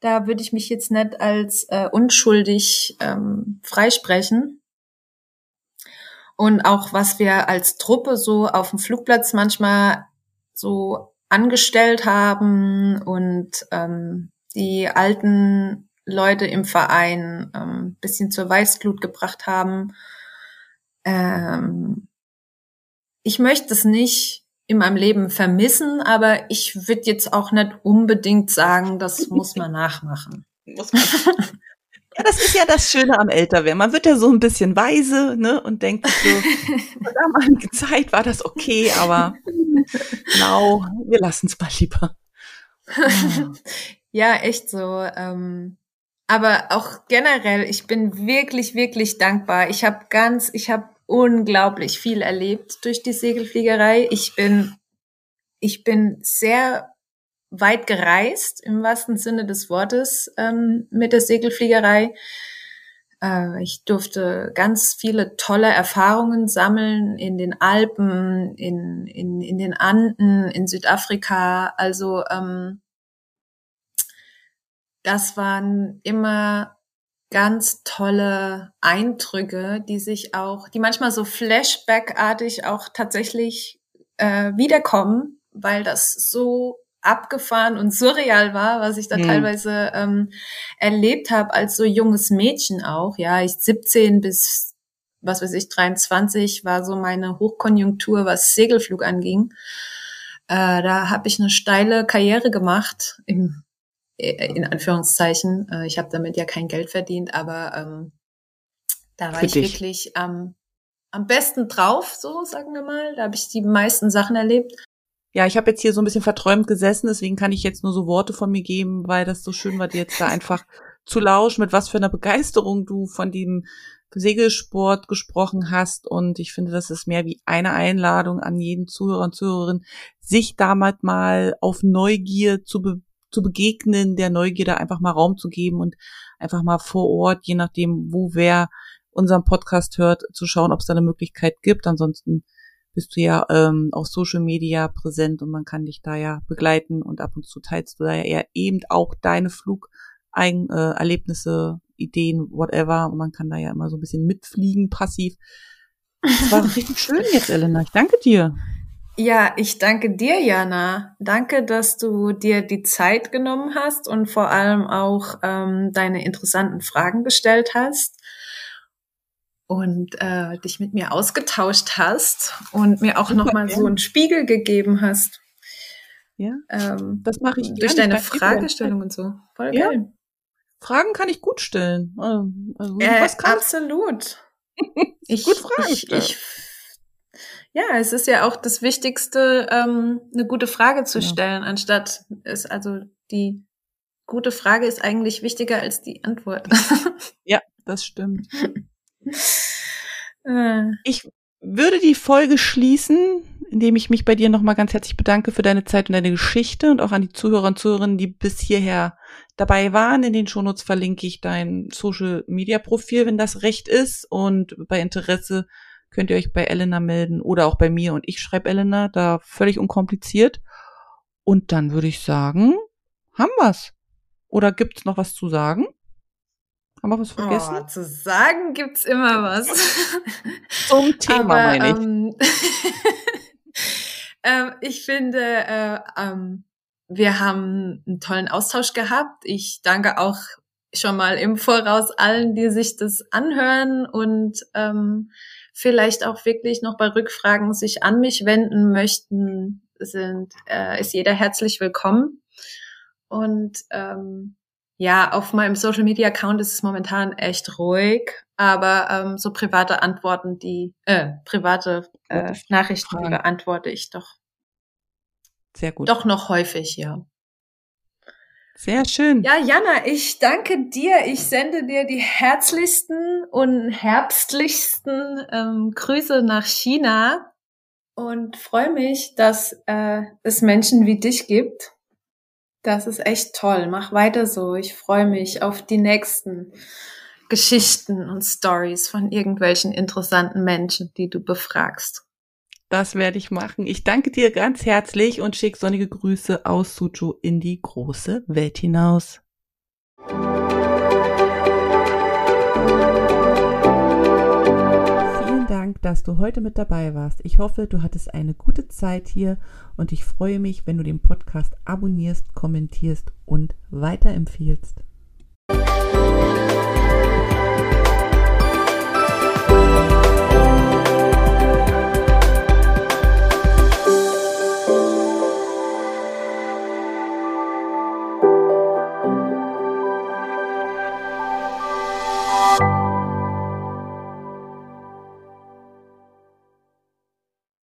da würde ich mich jetzt nicht als äh, unschuldig ähm, freisprechen. Und auch was wir als Truppe so auf dem Flugplatz manchmal so angestellt haben und ähm, die alten Leute im Verein ähm, bisschen zur Weißglut gebracht haben. Ähm, ich möchte es nicht in meinem Leben vermissen, aber ich würde jetzt auch nicht unbedingt sagen, das muss man nachmachen. Muss man. Ja, das ist ja das Schöne am Älterwerden. Man wird ja so ein bisschen weise, ne, und denkt so, zur damaligen Zeit war das okay, aber genau, wir lassen es mal lieber. Ja, echt so. Ähm, aber auch generell, ich bin wirklich, wirklich dankbar. Ich habe ganz, ich habe unglaublich viel erlebt durch die Segelfliegerei. Ich bin, ich bin sehr weit gereist im wahrsten Sinne des Wortes ähm, mit der Segelfliegerei. Äh, ich durfte ganz viele tolle Erfahrungen sammeln in den Alpen, in, in, in den Anden, in Südafrika. Also ähm, das waren immer ganz tolle Eindrücke, die sich auch, die manchmal so Flashback-artig auch tatsächlich äh, wiederkommen, weil das so abgefahren und surreal war, was ich da mhm. teilweise ähm, erlebt habe als so junges Mädchen auch. Ja, ich 17 bis was weiß ich 23 war so meine Hochkonjunktur, was Segelflug anging. Äh, da habe ich eine steile Karriere gemacht im in Anführungszeichen. Äh, ich habe damit ja kein Geld verdient, aber ähm, da war Für ich dich. wirklich ähm, am besten drauf, so sagen wir mal. Da habe ich die meisten Sachen erlebt. Ja, ich habe jetzt hier so ein bisschen verträumt gesessen, deswegen kann ich jetzt nur so Worte von mir geben, weil das so schön war, dir jetzt da einfach zu lauschen, mit was für einer Begeisterung du von dem Segelsport gesprochen hast. Und ich finde, das ist mehr wie eine Einladung an jeden Zuhörer und Zuhörerin, sich damit mal auf Neugier zu be zu begegnen, der Neugierde einfach mal Raum zu geben und einfach mal vor Ort, je nachdem, wo wer unseren Podcast hört, zu schauen, ob es da eine Möglichkeit gibt. Ansonsten bist du ja ähm, auf Social Media präsent und man kann dich da ja begleiten und ab und zu teilst du da ja eben auch deine Flugerlebnisse, äh, Ideen, whatever. Und man kann da ja immer so ein bisschen mitfliegen, passiv. Das war richtig schön jetzt, Elena. Ich danke dir. Ja, ich danke dir, Jana. Danke, dass du dir die Zeit genommen hast und vor allem auch ähm, deine interessanten Fragen gestellt hast und äh, dich mit mir ausgetauscht hast und mir auch nochmal so einen Spiegel gegeben hast. Ja, ähm, das mache ich durch deine Fragestellung und so. Voll ja. geil. Fragen kann ich gut stellen. Also, also äh, was absolut. ich, gut Fragen ich, ich, ja, es ist ja auch das Wichtigste, ähm, eine gute Frage zu ja. stellen, anstatt es, also die gute Frage ist eigentlich wichtiger als die Antwort. ja, das stimmt. Äh. Ich würde die Folge schließen, indem ich mich bei dir nochmal ganz herzlich bedanke für deine Zeit und deine Geschichte und auch an die Zuhörer und Zuhörerinnen, die bis hierher dabei waren. In den Shownotes verlinke ich dein Social Media Profil, wenn das recht ist. Und bei Interesse könnt ihr euch bei Elena melden oder auch bei mir und ich schreibe Elena, da völlig unkompliziert. Und dann würde ich sagen, haben wir's. Oder gibt's noch was zu sagen? Haben wir was vergessen? Oh, zu sagen gibt's immer was. Zum Thema, Aber, meine ich. Ähm, ähm, ich finde, äh, ähm, wir haben einen tollen Austausch gehabt. Ich danke auch schon mal im Voraus allen, die sich das anhören und ähm, vielleicht auch wirklich noch bei Rückfragen sich an mich wenden möchten, sind, äh, ist jeder herzlich willkommen. Und ähm, ja, auf meinem Social Media Account ist es momentan echt ruhig, aber ähm, so private Antworten, die äh, private äh, Nachrichten beantworte ich doch. Sehr gut. Doch noch häufig, ja. Sehr schön. Ja, Jana, ich danke dir. Ich sende dir die herzlichsten und herbstlichsten ähm, Grüße nach China und freue mich, dass äh, es Menschen wie dich gibt. Das ist echt toll. Mach weiter so. Ich freue mich auf die nächsten Geschichten und Stories von irgendwelchen interessanten Menschen, die du befragst. Das werde ich machen. Ich danke dir ganz herzlich und schicke sonnige Grüße aus Suju in die große Welt hinaus. Vielen Dank, dass du heute mit dabei warst. Ich hoffe, du hattest eine gute Zeit hier und ich freue mich, wenn du den Podcast abonnierst, kommentierst und weiterempfiehlst.